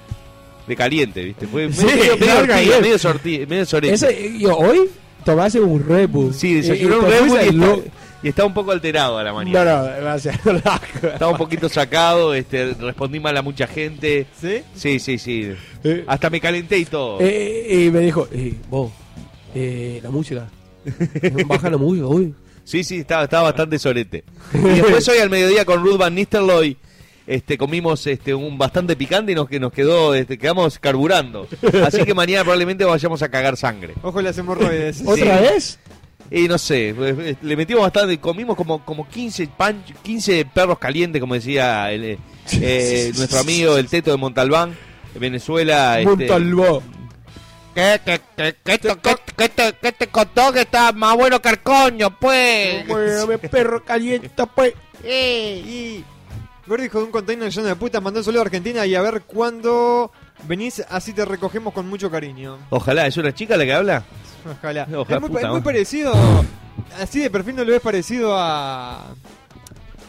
De caliente, ¿viste? Fue Sí, medio, medio, ortiga, medio, sorti- medio sorete. Ese, yo, hoy tomaste un Red Bull. Sí, un Red Bull fuiste y, estaba un poco alterado a la mañana. No, no, loco. Estaba un poquito sacado, este, respondí mal a mucha gente. ¿Sí? Sí, sí, sí. Eh, Hasta me calenté y todo. eh, y me dijo, eh, vos, eh, la música. Baja la música, uy. Sí, sí, estaba, estaba bastante sorete. Y después hoy al mediodía con Ruth Van Nistelrooy este, comimos este, un bastante picante y nos, que nos quedó, este, quedamos carburando. Así que mañana probablemente vayamos a cagar sangre. Ojo las hemorroides. ¿Otra vez? Y no sé, pues, le metimos bastante, comimos como, como 15, pan, 15 perros calientes, como decía el, eh, eh, nuestro amigo el Teto de Montalbán, de Venezuela. este, Montalbán. Esto- que, que te, contó que está más bueno que el coño, pues. Perro caliente, pues. Eh, Y Gordo hijo de un container lleno de putas mandó un saludo a Argentina y a ver cuándo venís, así te recogemos con mucho cariño. Ojalá, ¿es una chica la que habla? Ojalá. Ojalá, es, muy, puta es muy madre. parecido, así de perfil no lo ves parecido a...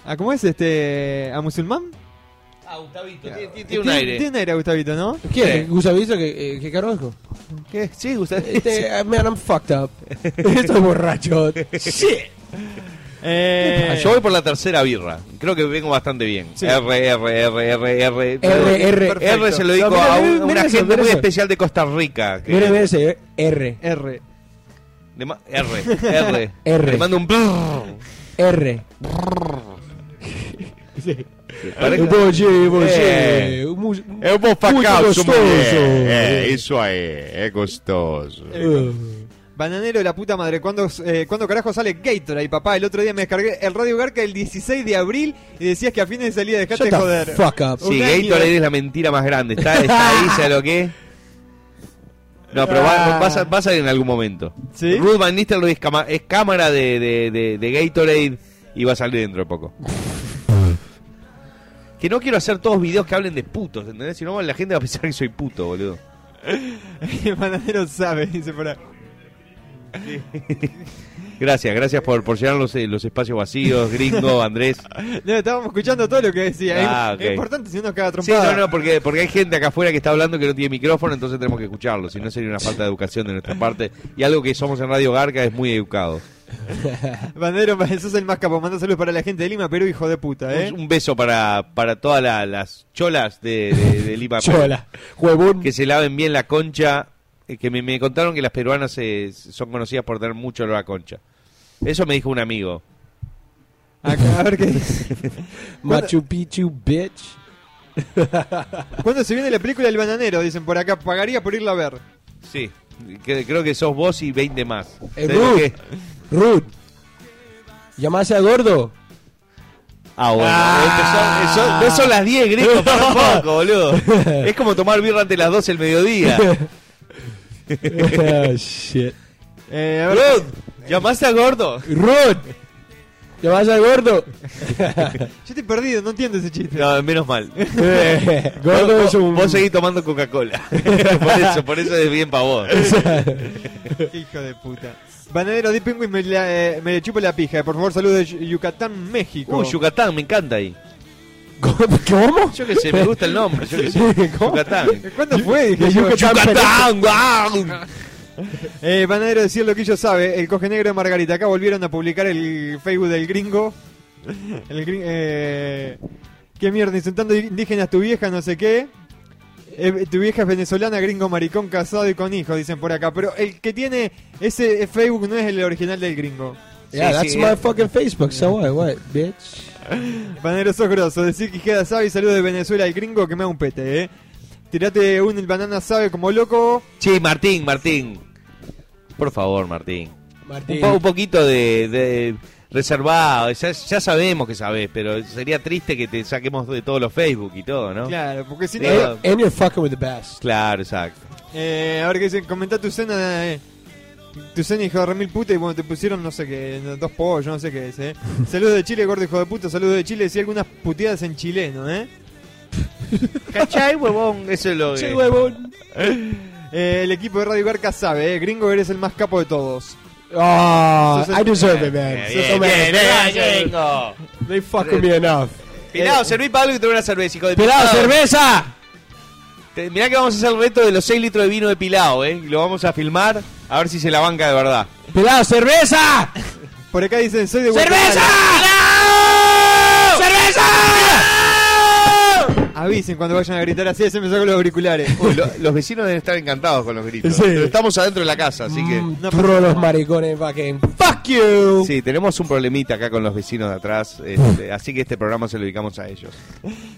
¿A cómo es este? ¿A musulmán? Ah, Gustavito, tiene, tiene- tiene Tiene un aire. Tiene un aire, Gustavito, ¿no? ¿Quién? ¿Gustavito que, eh, que? ¿Qué? Sí, Gustavito. Este, man, I'm fucked up. Estoy borracho. Shit. Eh, Yo voy por la tercera birra. Creo que vengo bastante bien. Sí. R, R, R, R, R. R, R. R se lo digo No, a, un- una eso, gente muy eso. especial de Costa Rica. que- Mire, ese, eh, R. R. de ma- R, R. R. Le mando un brrr. R. Parece- Boche, Eh. boche. Mu- È un po' Muito facazzo, gostoso. eh, eso è, è costoso. Uh. Bananero de la puta madre, ¿cuándo, eh, ¿cuándo carajo sale Gatorade, papá? El otro día me descargué el Radio Garca el 16 de abril y decías que a fines de salida dejaste Shut de the joder. fuck up. Sí. Gatorade es la mentira más grande. Está, está ahí, ¿sabes lo que? No, pero va, Ah. va a, va a salir en algún momento. ¿Sí? Ruth Van Nistelrooy es, cama- es cámara de, de, de- de Gatorade y va a salir dentro de poco. que no quiero hacer todos videos que hablen de putos, ¿entendés? Si no, la gente va a pensar que soy puto, boludo. Bananero sabe, dice por ahí. Gracias, gracias por, por llenar los, eh, los espacios vacíos, gringo, Andrés. No, estábamos escuchando todo lo que decía. Es- Ah, es, importante si uno caga Sí, trompada. no, no, porque, porque hay gente acá afuera que está hablando que no tiene micrófono, entonces tenemos que escucharlo. Si no, sería una falta de educación de nuestra parte. Y algo que somos en Radio Garca es muy educado. Bananero, sos el más capo. Manda saludos para la gente de Lima, Perú, hijo de puta, ¿eh? Un beso para, para todas la- las cholas de, de, de Lima. Chola. Huevón. Que se laven bien la concha. Eh, Que me, me contaron que las peruanas eh, son conocidas por tener mucho olor a concha. Eso me dijo un amigo. Acá, a ver qué dice. Machu Picchu, bitch. ¿Cuándo se viene la película El Bananero? Dicen por acá. Pagaría por irla a ver. Sí, que- creo que sos vos y 20 más. Eh, ¿Sabés lo Ruth. que? Ruth. ¿Llamás a gordo? Ah, bueno. Empezó- eso- no son las 10, Greco, para un poco, boludo. Es como tomar birra ante las 12 el mediodía. Ah, shit. Eh, a ver. Ruth, ¿llamaste a gordo? Ruth. ¿Llamás a gordo? Yo estoy perdido, no entiendo ese chiste. No, menos mal. gordo vos, es un... vos seguís tomando Coca-Cola. por eso, por eso es bien para vos. Hijo de puta. Bananero de Penguin me, la- eh, me chupo la pija. Por favor, saludos de Yu- Yucatán, México. Uh, Yucatán, me encanta ahí. ¿Cómo? Yo qué sé, me gusta el nombre. Yo qué sé. ¿Cómo? Yucatán. ¿Cuándo fue? Dije. Yucatán. Yucatán, guau. Eh, Bananero decía lo que ellos sabe. El coge negro de Margarita. Acá volvieron a publicar el Facebook del gringo. El gring- eh, ¿Qué mierda? Insultando indígenas tu vieja, no sé qué. Eh, tu vieja es venezolana, gringo maricón, casado y con hijos, dicen por acá. Pero el que tiene ese Facebook no es el original del gringo. Yeah, Sí, that's sí, my eh. fucking Facebook. So what? What, bitch? Bananero sos grosso. Decir que queda sabe y saludos de Venezuela al gringo que me da un pete, eh. Tirate un el banana sabe como loco. Sí, Martín, Martín. Por favor, Martín. Martín. Un, po- un poquito de, de, reservado. Ya, ya sabemos que sabés, pero sería triste que te saquemos de todos los Facebook y todo, ¿no? Claro, porque si no. And, you're fucking with the best. Claro, exacto. Eh, ahora que dicen, comentá tu cena. eh, tu cena, hijo de remil puta, y bueno, te pusieron, no sé qué, dos pollos, no sé qué es, eh. Saludos de Chile, gordo hijo de puta, saludos de Chile. Decía algunas puteadas en chileno, eh. ¿Cachai, huevón? Eso es lo que... Sí, huevón. Eh, El equipo de Radio Garca sabe, eh. Gringo, eres el más capo de todos. Oh, I deserve it, man. Bien, Sos- bien, bien, gracias. gringo. They fucking me enough. Pilado, serví para algo y te una cerveza, hijo de ¡Pelado, puta. cerveza! Te- Mirá que vamos a hacer el reto de los 6 litros de vino de Pilado, ¿eh? Y lo vamos a filmar a ver si se la banca de verdad. ¡Pelado, cerveza! Por acá dicen, soy de. ¡Cerveza! Avisen cuando vayan a gritar así, se me saco los auriculares. Uy, lo- los vecinos deben estar encantados con los gritos. Sí. Pero estamos adentro de la casa, así que... Mm, Todos los maricones fucking. ¡Fuck you! Sí, tenemos un problemita acá con los vecinos de atrás, este, así que este programa se lo dedicamos a ellos.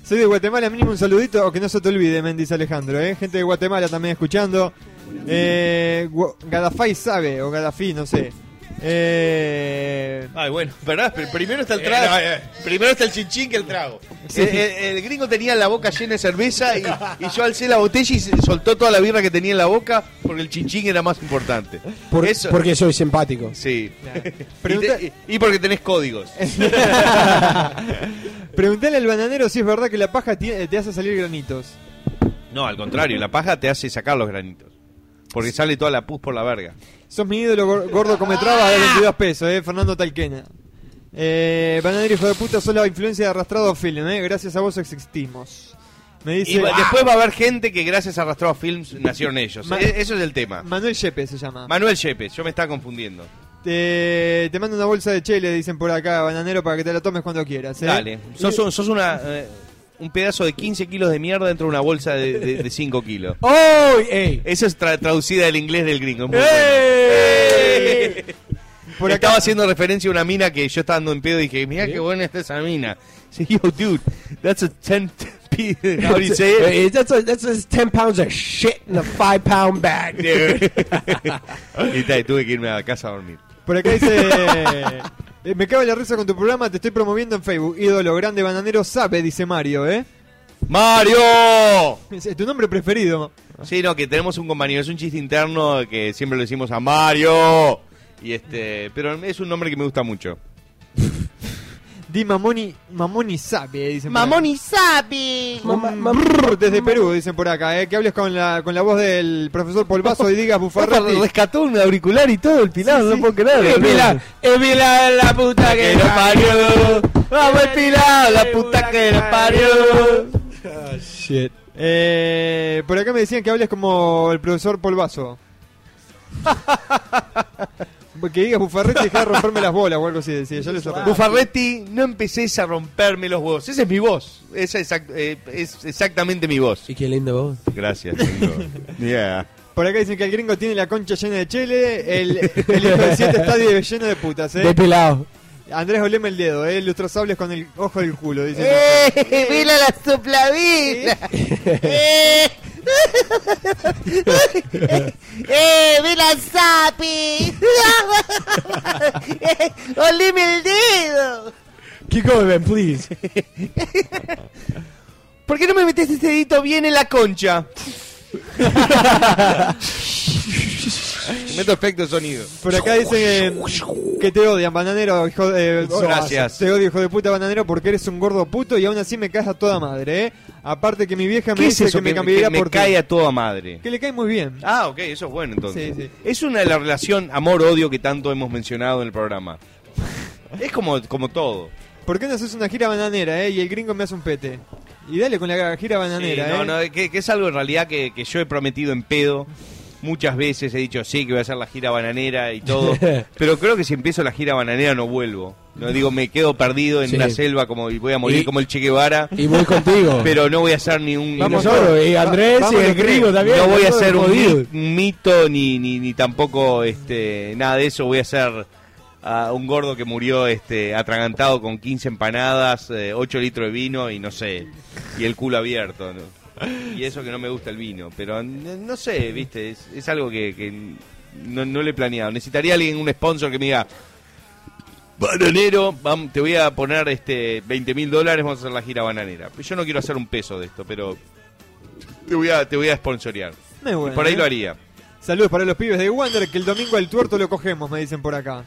Soy de Guatemala, mínimo un saludito o que no se te olvide, men, dice Alejandro, ¿eh? Gente de Guatemala también escuchando. Eh, Gadafay sabe, o Gaddafi, no sé. Eh, Ay, bueno, ¿verdad? Pero primero está el trago. Primero está el chinchín que el trago. El, el- el gringo tenía la boca llena de cerveza y, y yo alcé la botella y soltó toda la birra que tenía en la boca porque el chinchín era más importante. Por- Eso. Porque soy simpático. Sí. Pregunta- Y, te- y- y porque tenés códigos. Preguntale al bananero si es verdad que la paja te hace salir granitos. No, al contrario, la paja te hace sacar los granitos. Porque sale toda la pus por la verga. Sos mi ídolo gor- gordo come traba de 22 pesos, ¿eh? Fernando Talquena. Eh, bananero hijo de puta, sos la influencia de arrastrado film, ¿eh? Gracias a vos existimos. Me dice Y va- después va a haber gente que gracias a Arrastrado Films nacieron ellos. Ma- E- Eso es el tema. Manuel Shepe se llama. Manuel Yepes, yo me estaba confundiendo. Te, te mando una bolsa de chile, dicen por acá, bananero, para que te la tomes cuando quieras. ¿eh? Dale. Sos, un- sos una, eh, un pedazo de 15 kilos de mierda dentro de una bolsa de, 5 kilos. ¡Oh! ¡Ey! Eso es tra- traducida del inglés del gringo. es muy ¡Ey! bueno. Por Estaba acá, haciendo referencia a una mina que yo estaba dando en pedo y dije, mira qué buena está esa mina. Sí, yo, dude, that's a 10 p- How do you say it? That's, a, that's a 10 pounds of shit in a 5 pound bag. y ta, tuve que irme a casa a dormir. Por acá dice... eh, me cago en la risa con tu programa, te estoy promoviendo en Facebook. Ídolo grande bananero sabe, dice Mario, ¿eh? ¡Mario! Es tu nombre preferido. Sí, no, que tenemos un compañero, es un chiste interno que siempre le decimos a Mario. Y este, pero es un nombre que me gusta mucho. Di Mamoni, Mamoni sabe, dicen por acá. Mamón y sapi. Mamá- mamá- Brrr, desde Perú, dicen por acá, ¿eh? Que hables con la, con la voz del profesor Polvazo y digas bufarretti. rescató un auricular y todo el pilar, no puedo creer. ¡Eh, Pilar! ¡Eh, Pilar, la puta que lo parió! ¡Vamos el pilar, la puta que lo parió! Ah, shit. Eh, por acá me decían que hables como el profesor Polvazo. que digas bufarretti y dejar de romperme las bolas o algo así, decía. Yo les. Bufarretti, no empecés a romperme los huevos. Esa es mi voz. Esa es, eh, es exactamente mi voz. Y qué lindo vos. Gracias, gringo. Yeah. Por acá dicen que el gringo tiene la concha llena de chele, el, el hijo de siete estadio lleno de putas, De ¿eh? pelado. Andrés oleme el dedo, ¿eh? Lustros sables con el ojo del culo, dicen. ¡Eh! ¡Mira la soplavila! ¡Eh! ¡Eh! ¡Mira sapi! ¡Eh! ¡Olime el dedo! Keep going, man, please. ¿Por qué no me metes este dedito bien en la concha? Meto efecto de sonido. Por acá dicen eh, que te odian, bananero, hijo de... Gracias. Te odio, hijo de puta bananero, porque eres un gordo puto y aún así me caes a toda madre, ¿eh? Aparte que mi vieja me ¿Qué es dice que me cambiaría que me por ti. cae a toda madre? Que le cae muy bien. Ah, ok, eso es bueno entonces. Sí, sí. Es una de la relación amor-odio que tanto hemos mencionado en el programa. Es como, como todo. ¿Por qué no haces una gira bananera, eh? Y el gringo me hace un pete. Y dale con la gira bananera, Sí, ¿eh? no, no, que, que es algo en realidad que, que yo he prometido en pedo. Muchas veces he dicho sí que voy a hacer la gira bananera y todo. pero creo que si empiezo la gira bananera no vuelvo. No digo, me quedo perdido en Sí. una selva como y voy a morir Y- como el Che Guevara. Y voy contigo. Pero no voy a hacer ni un. Vamos no, solo. Y Andrés Vamos y el gringo también. no voy a hacer un, mito ni, ni, ni tampoco este nada de eso. Voy a ser ah, un gordo que murió este atragantado con 15 empanadas, eh, 8 litros de vino y no sé, y el culo abierto. ¿no? Y eso que no me gusta el vino, pero no sé, viste, es, es algo que, que no, no le he planeado. Necesitaría alguien, un sponsor que me diga, Bananero, te voy a poner este 20 mil dólares, vamos a hacer la gira bananera. Yo no quiero hacer un peso de esto, pero te voy a, te voy a sponsorear. Muy bueno, Por ahí ¿eh? lo haría. Saludos para los pibes de Wander, que el domingo al tuerto lo cogemos, me dicen por acá.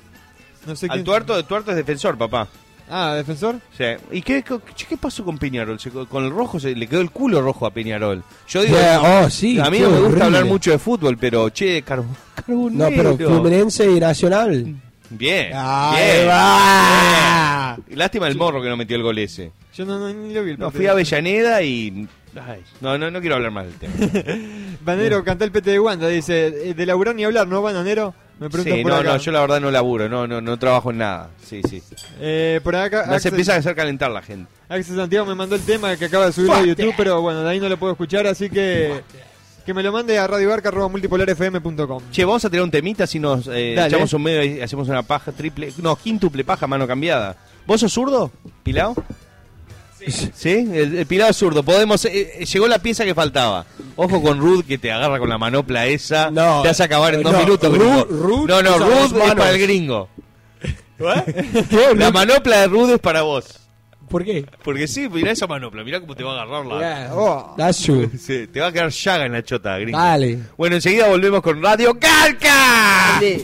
No sé Al quién- tuerto, el tuerto es defensor, papá. Ah, defensor. Sí. ¿Y qué, qué, qué pasó con Peñarol? Se- con el rojo se le quedó el culo rojo a Peñarol. Yo digo, Yeah, oh, sí, a mí qué no me gusta horrible. hablar mucho de fútbol, pero che, Carbo- No, pero. Fluminense y Nacional. Bien. Ahí bien, va. bien. Lástima el morro que no metió el gol ese. Yo no, no ni lo vi el No, partido. fui a Avellaneda y. ay, no, no, no quiero hablar más del tema. Banero, canta el pete de Wanda, dice, eh, de laburar ni hablar, ¿no, Bananero? Me Sí, por no, acá. no, yo la verdad no laburo, no, no, no trabajo en nada. Sí, sí. Eh, por acá, No se empieza a hacer calentar la gente. Axel Santiago me mandó el tema que acaba de subir a YouTube, pero bueno, de ahí no lo puedo escuchar, así que que me lo mande a radiobarca.multipolarfm.com. Che, vamos a tirar un temita si nos eh, echamos un medio y hacemos una paja triple. No, quíntuple paja, mano cambiada. ¿Vos sos zurdo, Pilao? Sí. El, el Pilao es zurdo. Podemos. eh, eh, llegó la pieza que faltaba. Ojo con Ruth que te agarra con la manopla esa. No, te hace acabar en dos no, minutos. Ruth- no, no, Ruth es para el gringo. La manopla de Ruth es para vos. ¿Por qué? Porque sí, mirá esa manopla, mirá cómo te va a agarrar la. Yeah. Oh. That's true. Sí, te va a quedar llaga en la chota, gringo. Dale. Bueno, enseguida volvemos con Radio Carca. Ya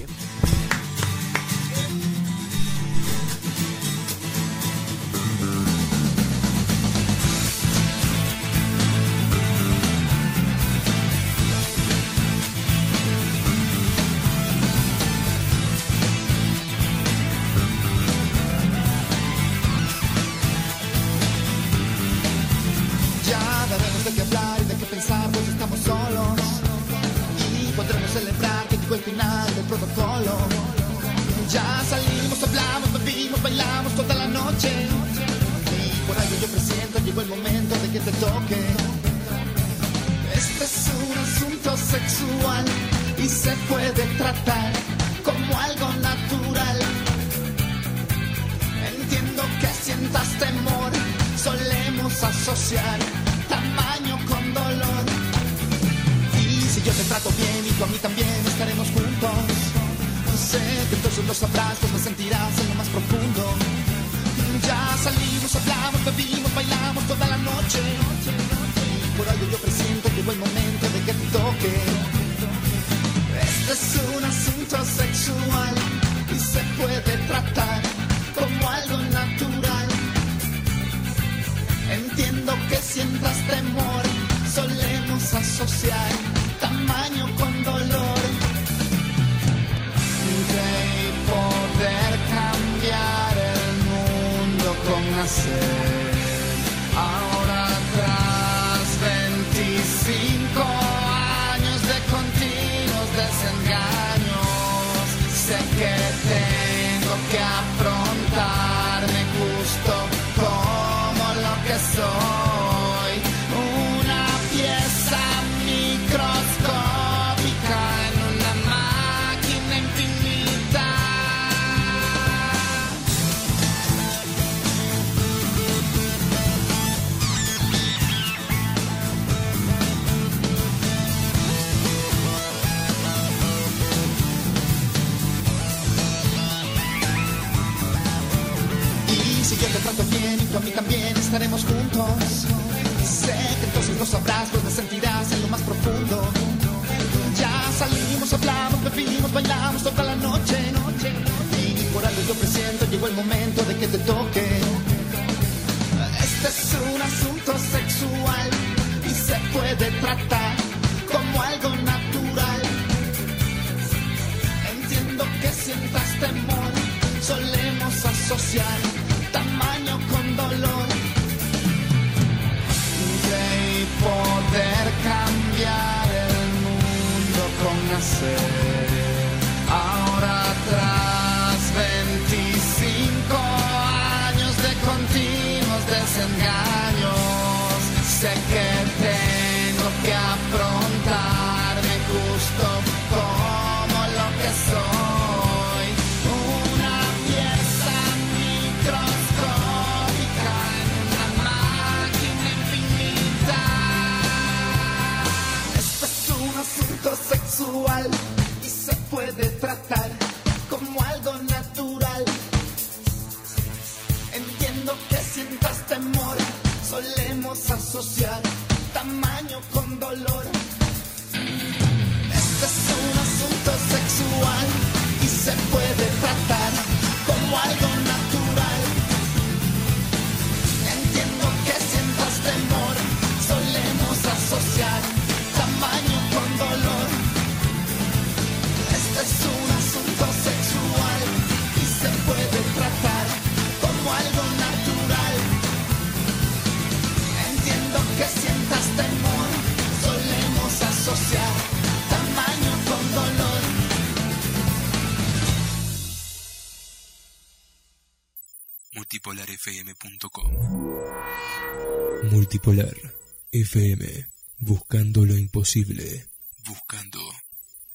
Multipolar FM Buscando lo imposible Buscando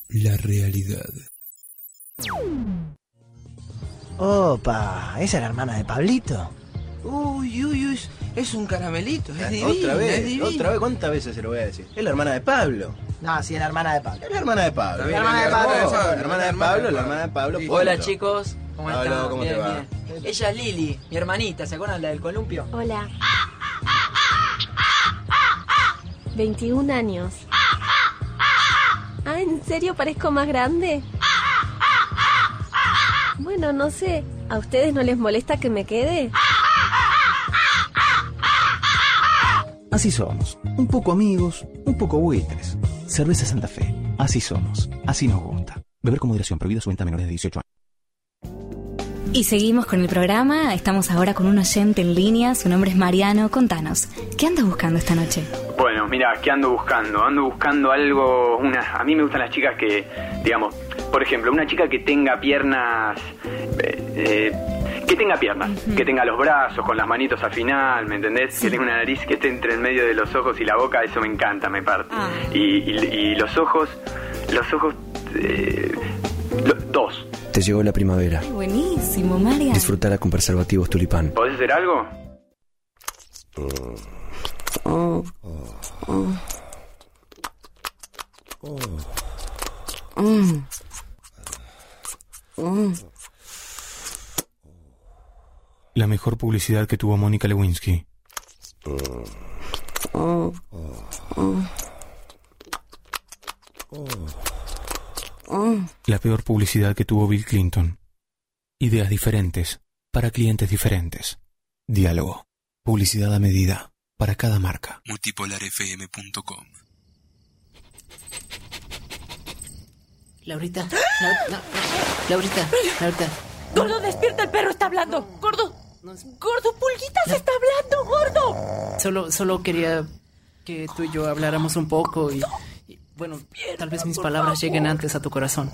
la realidad Opa, ¿esa es la hermana de Pablito? Uy, uy, uy, es un caramelito, es divino, otra es vez, divino. otra vez, ¿cuántas veces se lo voy a decir? Es la hermana de Pablo. No, sí, es la hermana de Pablo. Es la hermana de Pablo. La hermana de Pablo. La hermana de Pablo, la hermana de Pablo. Hola chicos, ¿cómo Pablo, están? ¿cómo bien, te va? bien. Ella es Lili, mi hermanita, ¿se acuerdan la del columpio? Hola. 21 años. Ah, ¿en serio parezco más grande? Bueno, no sé. ¿A ustedes no les molesta que me quede? Así somos. Un poco amigos, un poco buitres. Cerveza Santa Fe. Así somos. Así nos gusta. Beber con moderación. Prohibida su venta a menores de 18 años. Y seguimos con el programa. Estamos ahora con un oyente en línea. Su nombre es Mariano. Contanos, ¿qué andas buscando esta noche? Bueno, mira, ¿qué ando buscando? Ando buscando algo, una, a mí me gustan las chicas que, digamos, por ejemplo, una chica que tenga piernas, eh, eh, que tenga piernas, que tenga los brazos con las manitos al final, ¿me entendés? Que tenga una nariz que esté entre el medio de los ojos y la boca, eso me encanta, me parte. Y, y- y los ojos, los ojos, eh, lo- dos. Te llegó la primavera. Buenísimo, Mariano. Disfrutala con preservativos tulipán. ¿Podés hacer algo? La mejor publicidad que tuvo Mónica Lewinsky. La peor publicidad que tuvo Bill Clinton. Ideas diferentes para clientes diferentes. Diálogo. Publicidad a medida para cada marca multipolarfm.com Laurita, Lau- no, no, Laurita, Laurita. Gordo, despierta, el perro está hablando. Gordo, gordo, Pulguitas está hablando, gordo. Solo, solo quería que tú y yo habláramos un poco y, y, bueno, tal vez mis palabras lleguen antes a tu corazón.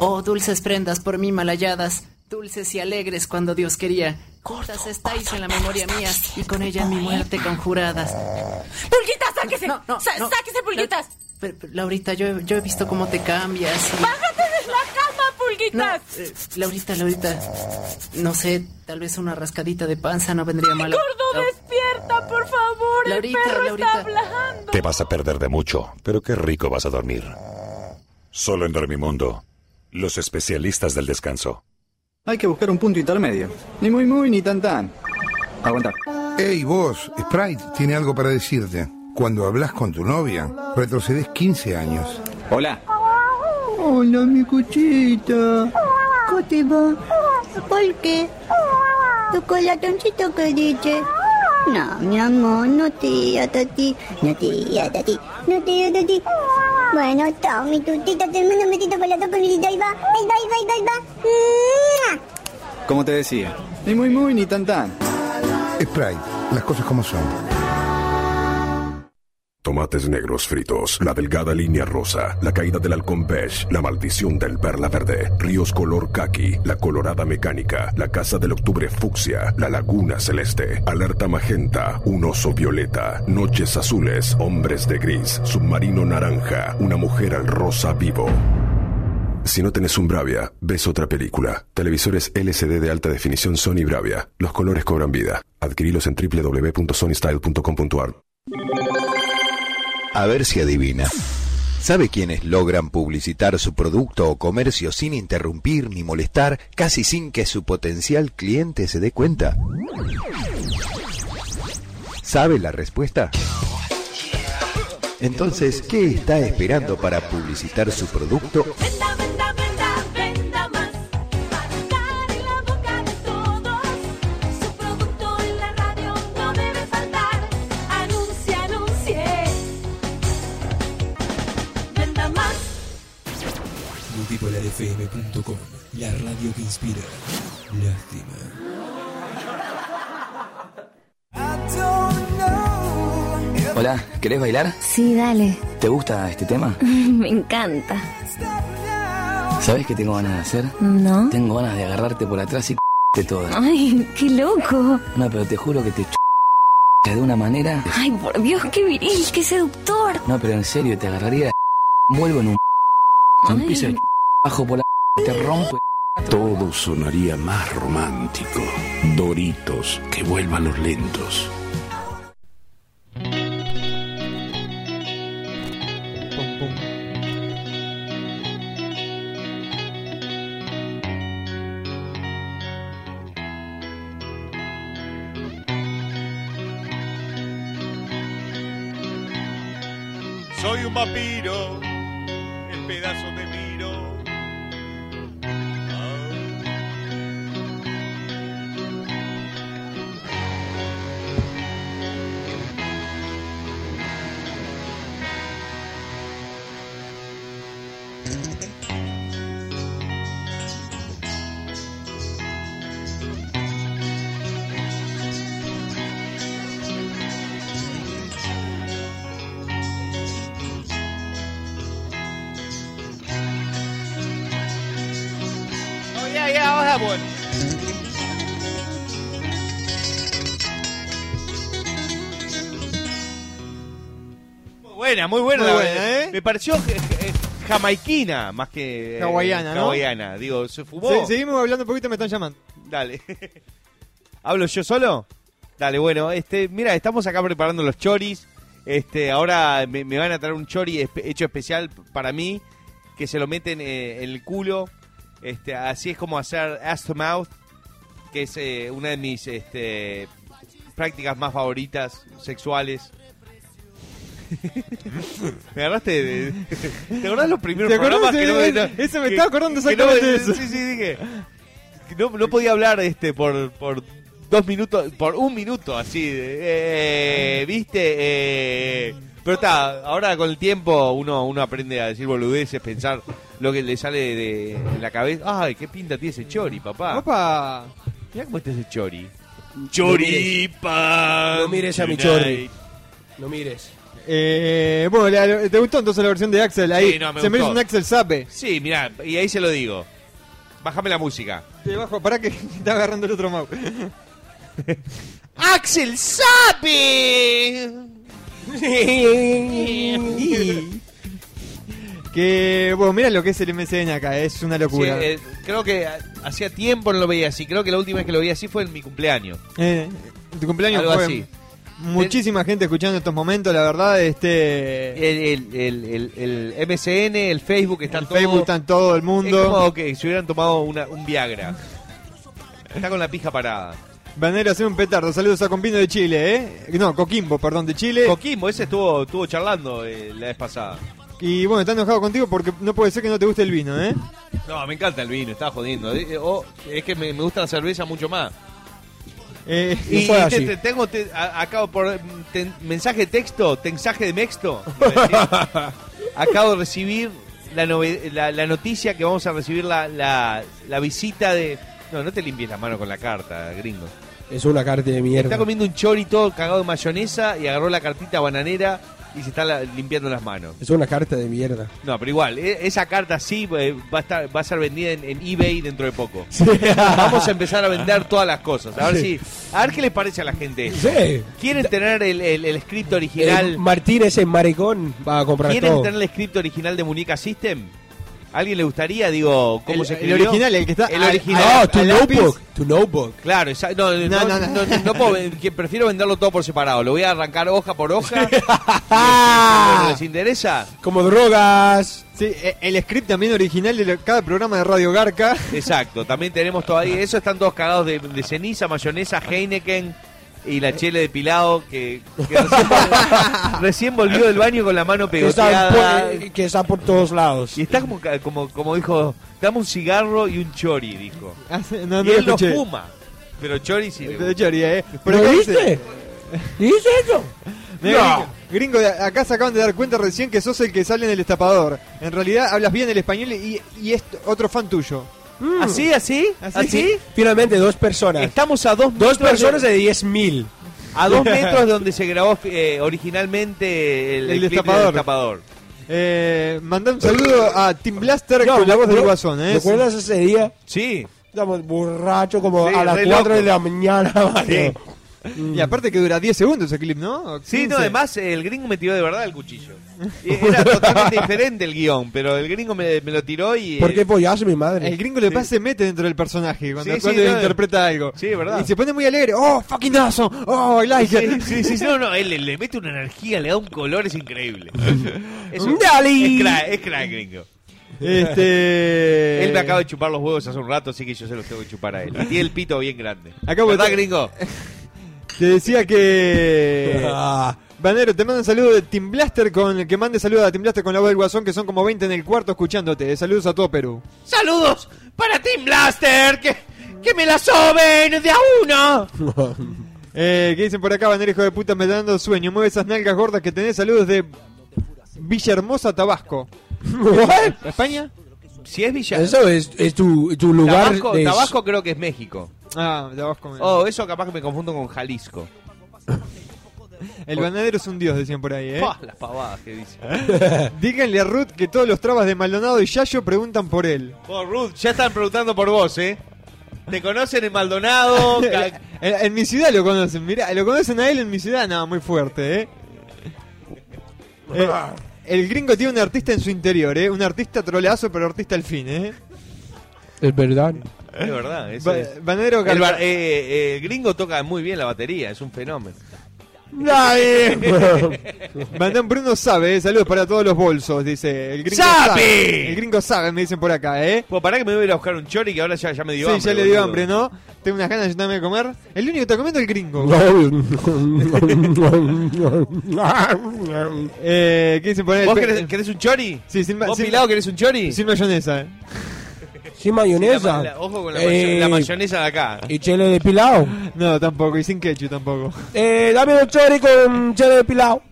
Oh, dulces prendas por mí mal halladas, dulces y alegres cuando Dios quería. Cortas estáis en la memoria mía y con ella mi muerte conjuradas. Pulguitas, sáquese. No, no, no. Sáquese, Pulguitas. Pero, pero, Laurita, yo, yo he visto cómo te cambias. y- Bájate de la cama, No, Pulguitas. eh, Laurita, Laurita, no sé, tal vez una rascadita de panza no vendría mal. Gordo, despierta, por favor. Laurita, el perro Laurita. está hablando. Te vas a perder de mucho, pero qué rico vas a dormir. Solo en Dormimundo, los especialistas del descanso. Hay que buscar un punto intermedio. Ni muy muy ni tan tan. Aguanta. Hey, vos, Sprite tiene algo para decirte. Cuando hablas con tu novia, retrocedes 15 años. Hola. Hola, mi cuchita. ¿Cómo te va? ¿Por qué? ¿Tu colatoncito que dice? No, mi amor, no tía, tati. No tía, tati. No tía, tati. Bueno, chao, mi tutita. Te mando un besito con la toca, mi Ahí va, ahí va, ahí va, ahí va. Como te decía. Ni muy muy ni tan tan. Sprite, las cosas como son. Tomates negros fritos, la delgada línea rosa, la caída del halcón beige, la maldición del perla verde, ríos color kaki, la colorada mecánica, la casa del octubre fucsia, la laguna celeste, alerta magenta, un oso violeta, noches azules, hombres de gris, submarino naranja, una mujer al rosa vivo. Si no tenés un Bravia, ves otra película. Televisores LCD de alta definición Sony Bravia. Los colores cobran vida. Adquirilos en www.sonystyle.com.ar. A ver si adivina. ¿Sabe quiénes logran publicitar su producto o comercio sin interrumpir ni molestar, casi sin que su potencial cliente se dé cuenta? ¿Sabe la respuesta? Entonces, ¿qué está esperando para publicitar su producto? Multipolarfm.com, la radio que inspira. Lástima. Hola, ¿querés bailar? Sí, dale. ¿Te gusta este tema? Me encanta. ¿Sabes qué tengo ganas de hacer? ¿No? Tengo ganas de agarrarte por atrás y de toda. Ay, qué loco. No, pero te juro que te de una manera. Ay, por Dios, qué viril, qué seductor. No, pero en serio, te agarraría vuelvo en un Ay. empiezo el bajo te. Todo sonaría más romántico. Doritos, que vuelvan los lentos. Buena, muy buena. Muy buena, verdad. ¿eh? Me pareció eh, eh, jamaiquina más que eh, Hawaiana, ¿no? hawaiana. Digo, se fumó. Se- seguimos hablando un poquito, me están llamando. Dale. ¿Hablo yo solo? Dale, bueno, este, mira, estamos acá preparando los choris. Este, ahora me, me van a traer un chori espe- hecho especial para mí, que se lo meten eh, en el culo. Este, así es como hacer ass to mouth, que es eh, una de mis este, prácticas más favoritas sexuales. me agarraste de, ¿Te acordás los primeros ¿Te acordás? programas que no no- eso me que- estaba acordando no- exactamente de eso. Sí, sí, dije. que No, no podía hablar este por, por dos minutos, por un minuto así. de, eh, ¿Viste? Eh, pero está, ahora con el tiempo uno, uno aprende a decir boludeces, pensar lo que le sale de, de la cabeza. Ay, qué pinta tiene ese chori, papá. Opa. Mirá cómo está ese chori. No Choripan. No mires a mi chorri. No mires. Eh, bueno, la- ¿te gustó entonces la versión de Axel? Ahí Sí, no, me se merece gustó. un Axel Sape. Sí, mirá, y ahí se lo digo. Bájame la música. Te bajo, pará que está agarrando el otro mouse. ¡Axel sabe! que, bueno, mira lo que es el MCN acá, es una locura. Sí, eh, creo que ha- hacía tiempo no lo veía así. Creo que la última vez que lo veía así fue en mi cumpleaños. Eh, tu cumpleaños Algo fue así. Muchísima gente escuchando estos momentos, la verdad, este... El, el, el, el- el MSN, el Facebook, están El todo- Facebook está en todo el mundo. Es como que se hubieran tomado una- un Viagra. Está con la pija parada. Banero, hacer un petardo. Saludos a Compino de Chile, ¿eh? No, Coquimbo, perdón, de Chile. Coquimbo, ese estuvo, estuvo charlando eh, la vez pasada. y bueno, está enojado contigo porque no puede ser que no te guste el vino, ¿eh? No, me encanta el vino, estaba jodiendo. Eh, eh, oh, es que me, me gusta la cerveza mucho más. Eh, Y fue te- así. te- tengo te- a- acabo por te- mensaje de texto, mensaje de mexto. acabo de recibir la, nove- la, la noticia que vamos a recibir la, la, la visita de. No, no te limpies la mano con la carta, gringo. Es una carta de mierda. Está comiendo un chori todo cagado de mayonesa y agarró la cartita bananera y se está la- limpiando las manos. Es una carta de mierda. No, pero igual, e- esa carta sí eh, va a estar, va a ser vendida en, en eBay dentro de poco. Vamos a empezar a vender todas las cosas. A ver Sí. si, a ver qué les parece a la gente. esto. Sí. ¿Quieren tener el, el, el script original? Eh, Martínez en maricón va a comprar ¿Quieren todo. tener el script original de Muñeca System? ¿A ¿Alguien le gustaría? Digo, ¿cómo El- se el escribió? original, el que está El al- original. Ah, tu notebook. Tu notebook. Claro, no, no, No, no, no, no, no. no puedo, prefiero venderlo todo por separado. Lo voy a arrancar hoja por hoja. ¿Les interesa? Como drogas. Sí, eh, el script también original de cada programa de Radio Garca. Exacto, también tenemos todavía. Eso están todos cagados de, de ceniza, mayonesa, Heineken. Y la chele de Pilao que, que recién, recién volvió del baño con la mano Que está, pegoteada. por, que está por todos lados. Y está como, ca- como, como dijo, dame un cigarro y un chori, dijo. Ah, no, y no lo él no fuma. Pero chori sí. le Chori, eh. Por ¿Lo viste? dice- ¿Dice eso? No. Gringo, gringo, acá se acaban de dar cuenta recién que sos el que sale en el destapador. En realidad hablas bien el español y, y es otro fan tuyo. ¿Así, así? ¿Así? ¿Así? Finalmente, dos personas. Estamos a dos Dos metros personas de- de 10.000. A dos metros de donde se grabó eh, originalmente el, El clip del destapador. destapador. Eh, un saludo a Team Blaster No, con la voz del guasón, ¿eh? ¿Recuerdas ese día? Sí. Estamos borrachos como Sí, a las re 4 de la mañana. Mario. Y aparte que dura 10 segundos ese clip, ¿no? Sí, 15. no, además el gringo me tiró de verdad el cuchillo. Y Era totalmente diferente el guion, pero el gringo me, me lo tiró y... ¿Por eh, qué follaste mi madre? El gringo le pasa se mete dentro del personaje cuando, Sí, sí, cuando no, interpreta algo. Sí, verdad. Y se pone muy alegre. ¡Oh, fucking awesome! ¡Oh, I like it! Sí, sí, sí, no, no, él le, le mete una energía, le da un color, es increíble. Es Dali. Es crack, es crack, gringo. Este... Él me acaba de chupar los huevos hace un rato, así que yo se los tengo que chupar a él. Y tiene el pito bien grande. Acabo de- ¿Verdad, gringo? Te decía que... Ah, Banero, te mando un saludo de Team Blaster con el que mande saludos a Team Blaster con la voz del guasón, que son como 20 en el cuarto escuchándote. Saludos a todo Perú. ¡Saludos para Team Blaster! ¡Que, que me la soben de a uno! Eh, ¿Qué dicen por acá, Banero, hijo de puta? Me está dando sueño. Mueve esas nalgas gordas que tenés. Saludos de Villahermosa, Tabasco. ¿España? Si es Villa... Eso es, es tu, tu lugar Tabasco, de... Tabasco creo que es México. Ah, Tabasco. me- Oh, eso capaz que me confundo con Jalisco. El banadero es un dios, decían por ahí, ¿eh? Pah, las pavadas que dice. Díganle a Ruth que todos los trabas de Maldonado y Yayo preguntan por él. Vos, Ruth, ya están preguntando por vos, ¿eh? Te conocen en Maldonado. ca- En, en mi ciudad lo conocen, mirá, lo conocen a él en mi ciudad, no, muy fuerte, ¿eh? Eh, el gringo tiene un artista en su interior, ¿eh? Un artista troleazo, pero artista al fin, ¿eh? Es verdad. Es verdad, eso Ba- es. Banadero El, bar- eh, eh, el gringo toca muy bien la batería, es un fenómeno. Mandán Bruno sabe, ¿eh? saludos para todos los bolsos, dice. El gringo ¡Sabe! El gringo sabe, me dicen por acá, ¿eh? Pues para que me voy a ir a buscar un chori que ahora ya, ya me dio Sí, hambre. ya le dio boludo. hambre, ¿no? Tengo unas ganas de de comer. El único que está comiendo es el gringo. eh, ¿Qué dicen por ahí? ¿Vos querés, querés un chori? Sí, sin, ¿Vos, sin- Pilao, querés un chori? sin mayonesa, ¿eh? Sin mayonesa. La- ojo con la, Eh, la mayonesa de acá. ¿Y chile de pilao? No, tampoco, y sin ketchup tampoco. Eh, dame un chori con chile de pilao.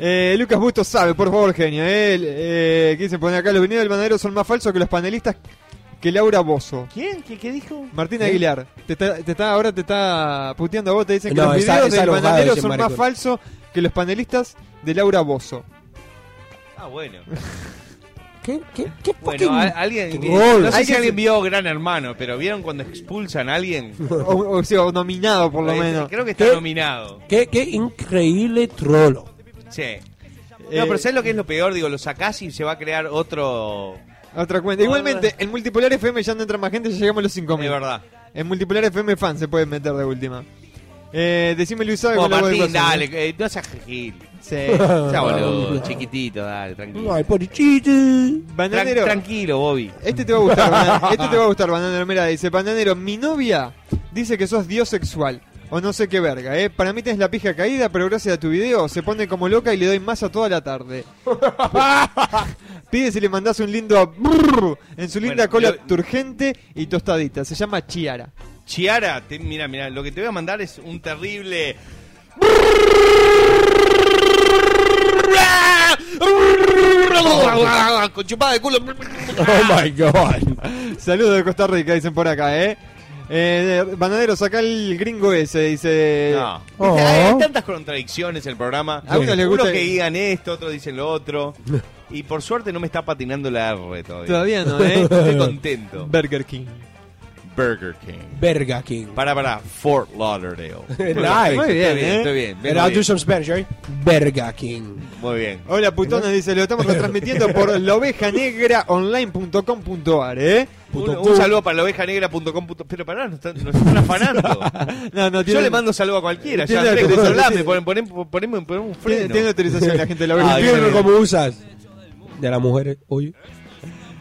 Eh, Lucas Bustos sabe, por favor, genio. Eh, eh, ¿Qué se pone acá? Los venidos del banadero son más falsos que los panelistas que Laura Bozo. ¿Quién? ¿Qué, qué dijo? Martín ¿Eh? Aguilar, te está, te está, ahora te está puteando a vos, te dicen que No, los está- videos del ese son más falsos que los panelistas de Laura Bozo. Ah, bueno. ¿Qué, qué, qué Bueno, a- alguien. No sé si alguien vio Gran Hermano, pero ¿vieron cuando expulsan a alguien? O, o sea, o nominado por lo Eh, menos. Creo que está ¿Qué? nominado. Qué, qué increíble trolo. Sí. Eh, No, pero ¿sabes lo que es lo peor? Digo, lo sacás y se va a crear otro. Otra cuenta. Igualmente, en Multipolar FM ya no entra más gente, ya llegamos a los 5.000. De verdad. En Multipolar FM fan se puede meter de última. Eh, decime Luis sabe Oh, Martín, dale, no seas gil. Sí. Ya, boludo, chiquitito, dale, tranquilo. Ay, porichito. Tran- Bananero. tranquilo, Bobby. Este te va a gustar, este te va a gustar, bananero. Mira, dice, bananero, mi novia dice que sos dios sexual. O no sé qué verga, eh. Para mí tenés la pija caída, pero gracias a tu video se pone como loca y le doy masa toda la tarde. Pide si le mandás un lindo brrr en su linda Bueno, cola lo- turgente y tostadita. Se llama Chiara. Chiara, te- mira, mira, lo que te voy a mandar es un terrible. Con chupada de culo. Oh my god. Saludos de Costa Rica, dicen por acá, eh. Eh, bananero, saca el gringo ese, dice. No. Oh. Hay, tantas contradicciones en el programa. A uno le gusta- que digan esto, otros dicen lo otro. Y por suerte no me está patinando la R todavía. Todavía no, eh. Estoy contento. Burger King. Burger King. Verga King. Para, para. Fort Lauderdale. Nice. Muy bien, Estoy bien, eh. estoy bien. And I'll bien. do some Spanish, right? Verga King. Muy bien. Hola putona, dice, lo estamos retransmitiendo por laovejanegraonline.com.ar, ¿eh? Un, un saludo para la ovejanegra.com. Pero pará, nos están, nos están afanando. No, no, Yo le mando saludo a cualquiera. Ya tiene sé, autorización, hablame, tiene- ponen, ponen, ponen, ponen un tiene, freno. tiene autorización la gente de la Ay, Infierno bueno. como usas. De las mujeres, oye.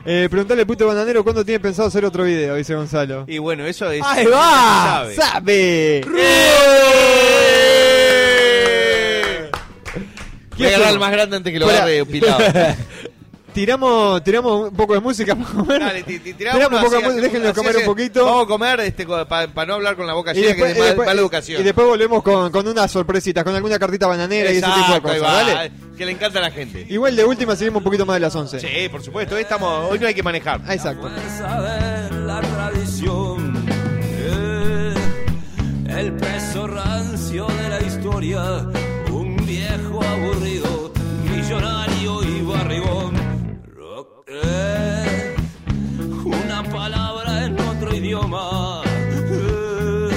Eh, preguntale puto bananero cuándo tiene pensado hacer otro video, dice Gonzalo. Y bueno, eso es. ¡Ahí va! ¡Sabe! sabe. Voy a agarrar el más grande antes que lo agarre pilado. tiramos, tiramos un poco de música para comer. Dale, ti- ti- Tiramos tiramos un poco de música, déjenlo comer un poquito. Vamos a comer este, para no hablar con la boca llena, después, que es mal- y después- mala educación. y después volvemos con, con unas sorpresitas, con alguna cartita bananera y ese tipo de Exacto, cosas. ¿vale? Que le encanta a la gente. Igual de última seguimos un poquito más de las 11. Sí, por supuesto. Hoy, estamos, hoy no hay que manejar. Ah, Exacto. saber la tradición. eh, el peso rancio de la historia, un viejo aburrido, millonario. Rock, eh, una palabra en otro idioma, eh,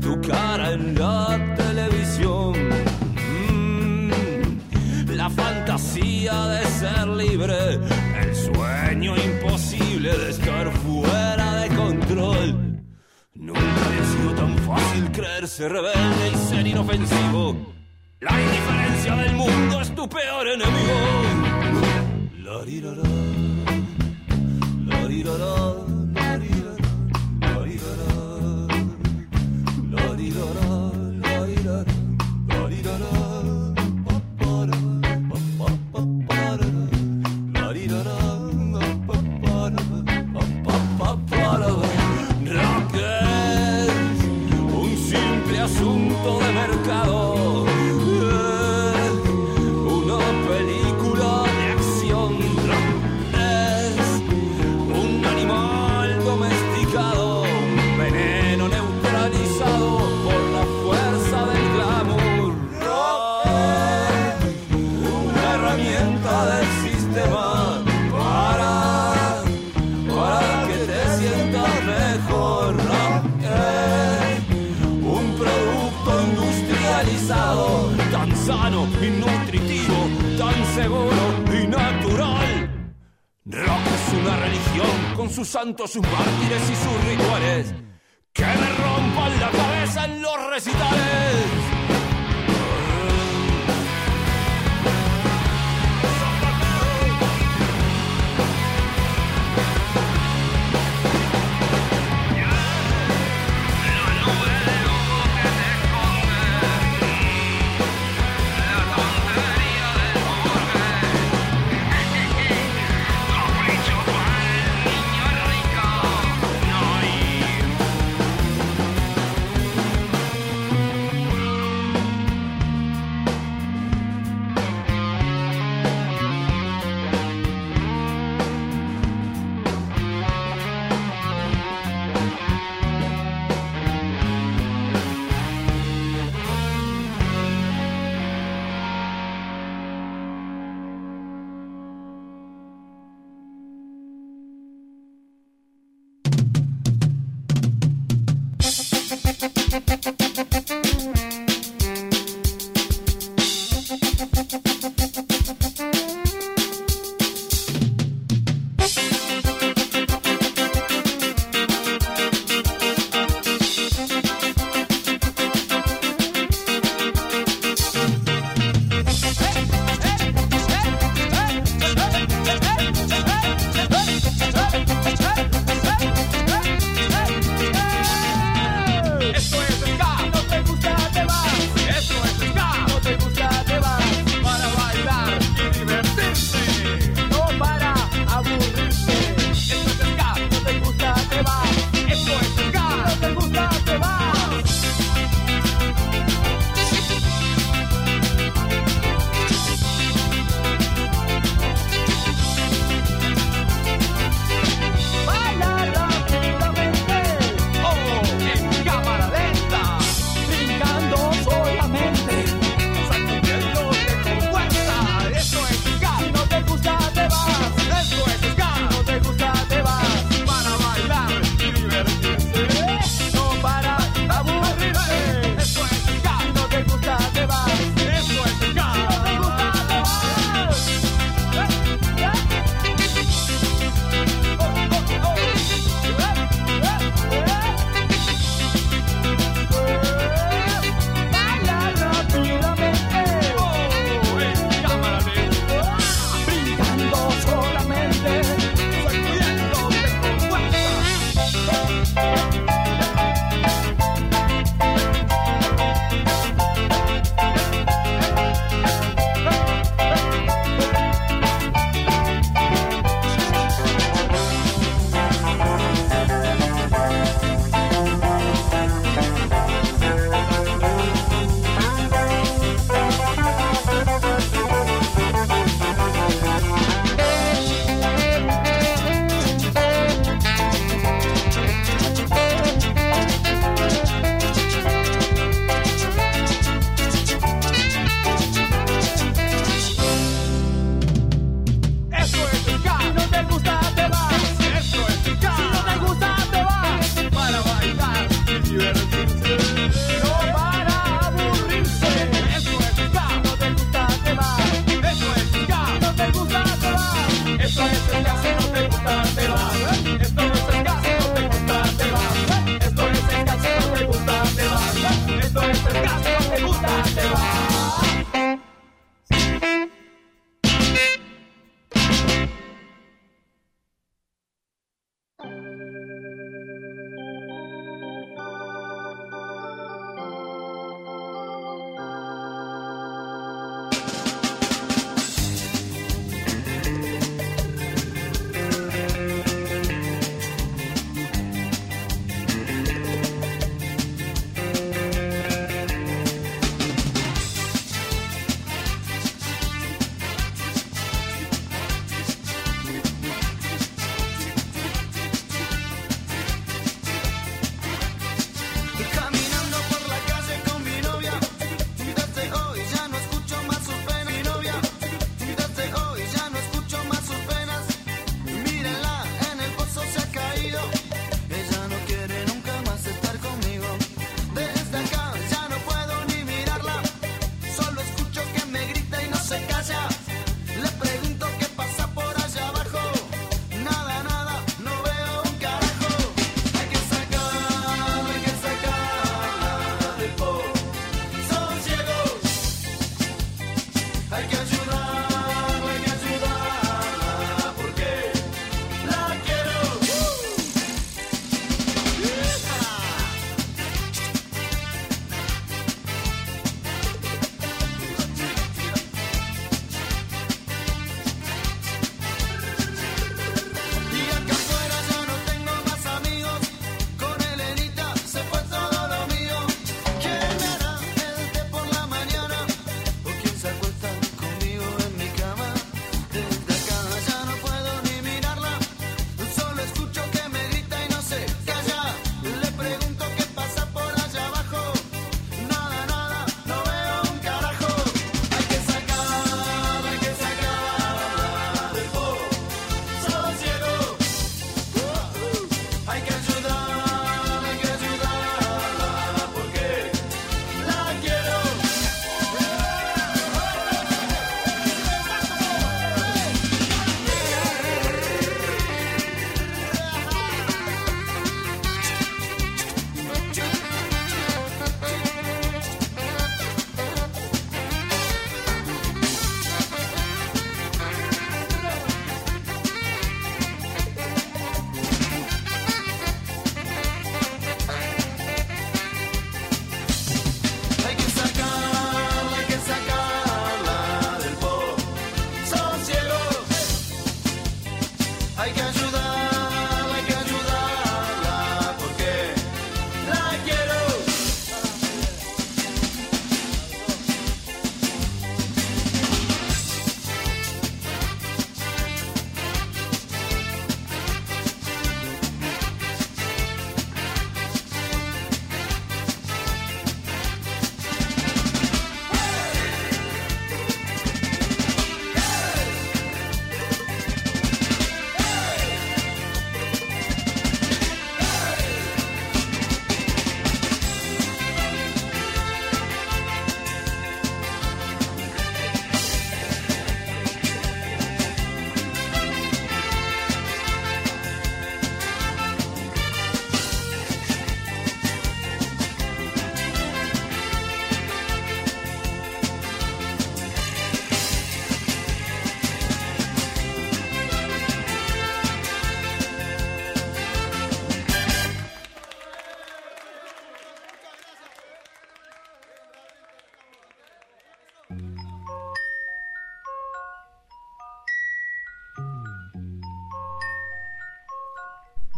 tu cara en la televisión. Mm, la fantasía de ser libre, el sueño imposible de estar fuera de control. Nunca había sido tan fácil creerse rebelde y ser inofensivo. La indiferencia del mundo es tu peor enemigo. la di da da sus santos, sus mártires y sus rituales que me rompan la cabeza en los recitales.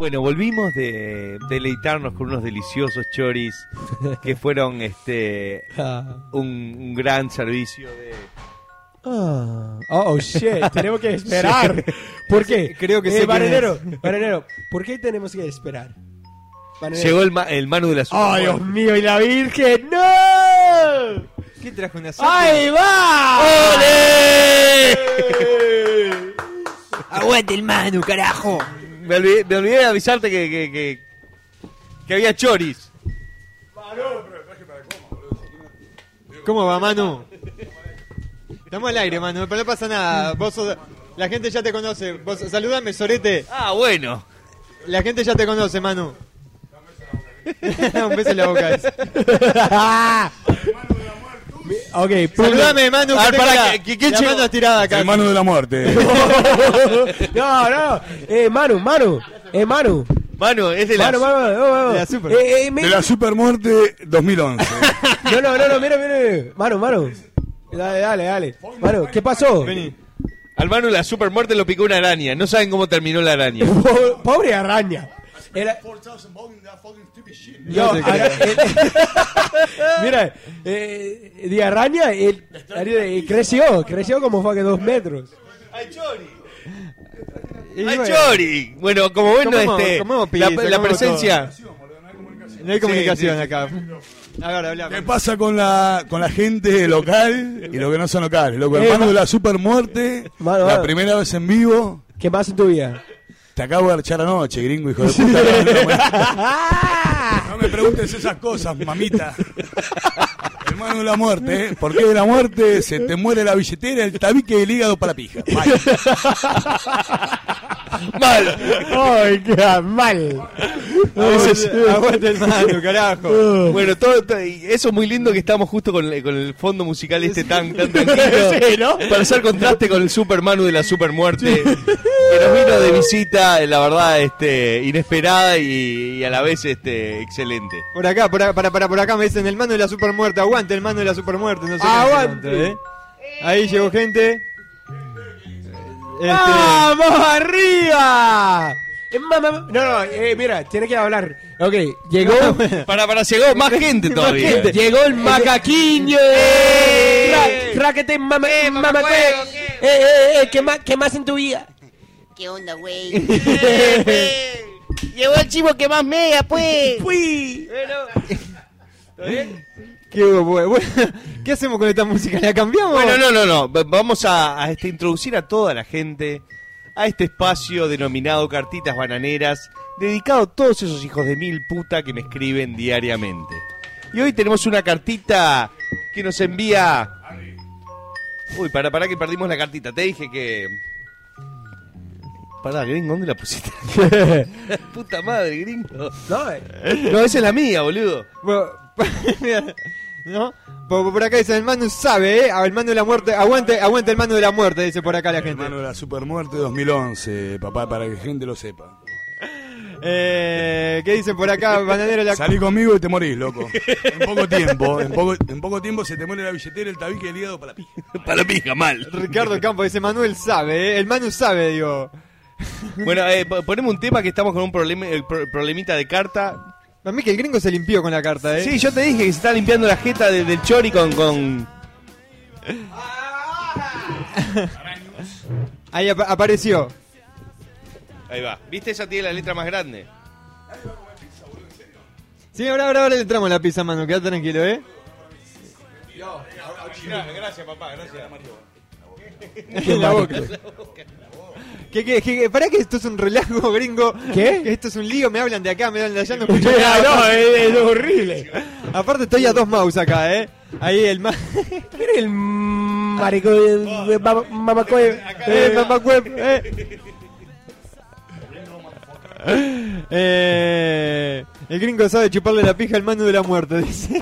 Bueno, volvimos de deleitarnos con unos deliciosos choris que fueron este un, un gran servicio de Ah, oh, shit, tenemos que esperar. ¿Por qué? Creo que eh, sé es. Marinero, ¿por qué tenemos que esperar? Llegó el, ma- el Manu de la ¡Oh, Dios Supermuerte. mío! ¡Y la Virgen! ¡No! ¿Qué trajo una ¡Ahí va! ¡Aguante el Manu, carajo! Me olvidé, me olvidé de avisarte que, que, que, que había choris. ¿Cómo va, Manu? Estamos al aire, Manu, pero no pasa nada. Vos sos- la gente ya te conoce. Vos, saludame, Sorete. Ah, bueno. La gente ya te conoce, Manu. Un beso en la boca. ok, Saludame, Manu. A ver, la che- mano estirada acá. El mano de la muerte. no, no. Eh, Manu, Manu. Eh, Manu. Manu, es de la, Manu, Manu, Manu, Manu. de la super. Eh, eh, me- De la supermuerte 2011. No, no, no, no, mira, mira. Manu, Manu. Dale, dale, dale. Manu, ¿qué pasó? Vení. Al Manu la supermuerte lo picó una araña. No saben cómo terminó la araña. Po- Pobre araña. Era... Yo, mira, eh, de araña, él, eh, creció, creció como fue que dos metros. ¡Ay, Chori! ¡Ay, bueno, Chori! Bueno, como ven, Comemos- este, comemos la, pizza, la comemos presencia... No hay comunicación sí, sí. acá. Hablamos. ¿Qué pasa con la, con la gente local y lo que no son locales? Loco, el Eh, de la supermuerte, Mano, la mano. primera vez en vivo. ¿Qué más en tu vida? Te acabo de echar anoche, gringo, hijo de puta. No, no, no me preguntes esas cosas, mamita. El mano de la muerte, ¿eh? ¿Por qué de la muerte? Se te muere la billetera, el tabique y el hígado para la pija. Vaya. ¡Mal! ¡Ay, qué mal! Aguante el Manu, carajo. Bueno, todo, todo- y eso es muy lindo que estamos justo con, el- con el fondo musical este tan, tan tranquilo. Sí, ¿no? Para hacer contraste con el Super Manu de la Supermuerte. Que nos vino de visita, la verdad, este, inesperada y, y a la vez este, excelente. Por acá, por acá, para, para, por acá me dicen el mano de la supermuerte. Aguante el mano de la supermuerte. No sé Aguante. ¿eh? Ahí llegó gente. Este, ¡Vamos arriba! Eh, No, no, eh, mira, tiene que hablar. Ok, llegó. Para, para, llegó más gente todavía. gente. Llegó el macaquiño. Ra- Raquete, mamá, mamá, eh, eh, eh, ¿qué más, ¿qué más en tu vida? ¿Qué onda, güey? Llegó el chivo que más mega, pues. Fui. ¿qué, hubo, bueno, ¿Qué hacemos con esta música? ¿La cambiamos? Bueno, no, no, no. Va- Vamos a, a, este, introducir a toda la gente a este espacio denominado Cartitas Bananeras, dedicado a todos esos hijos de mil puta que me escriben diariamente. Y hoy tenemos una cartita que nos envía. Uy, para, para que perdimos la cartita. Te dije que. Pará, gringo, ¿dónde la pusiste? Puta madre, gringo. No, eh, No, esa es la mía, boludo. Bueno, mira, ¿No? Por, por acá dice el Manu sabe, ¿eh? El Manu de la muerte. Aguante, aguante el Manu de la muerte, dice por acá la gente. Mano de la supermuerte 2011, papá, para que gente lo sepa. Eh, ¿Qué dicen por acá, bananero? La... Salí conmigo y te morís, loco. En poco tiempo, en poco, en poco tiempo se te muere la billetera, el tabique y el hígado para la pija. Para la pija, mal. Ricardo Campos dice Manuel sabe, ¿eh? El Manu sabe, digo. Bueno, eh, po- ponemos un tema que estamos con un problema, el pro- problemita de carta. A mí que el gringo se limpió con la carta, ¿eh? Sí, yo te dije que se está limpiando la jeta de- del chori con, con... Ahí apa- apareció. Ahí va. ¿Viste? Esa tiene la letra más grande. Sí, ahora, ahora, ahora le entramos la pizza, Manu. Quédate tranquilo, ¿eh? Gracias, papá, gracias. En la boca. ¿Qué, qué, qué, ¿Para que esto es un relajo, gringo? ¿Qué? Que esto es un lío, me hablan de acá, me hablan de allá, no escucho nada. no, es, es horrible. Aparte estoy a dos mouse acá, ¿eh? Ahí el más... Mira el marico de mamacoe. Eh, mamacuep, eh. Eh, el gringo sabe chuparle la pija al mano de la muerte, dice.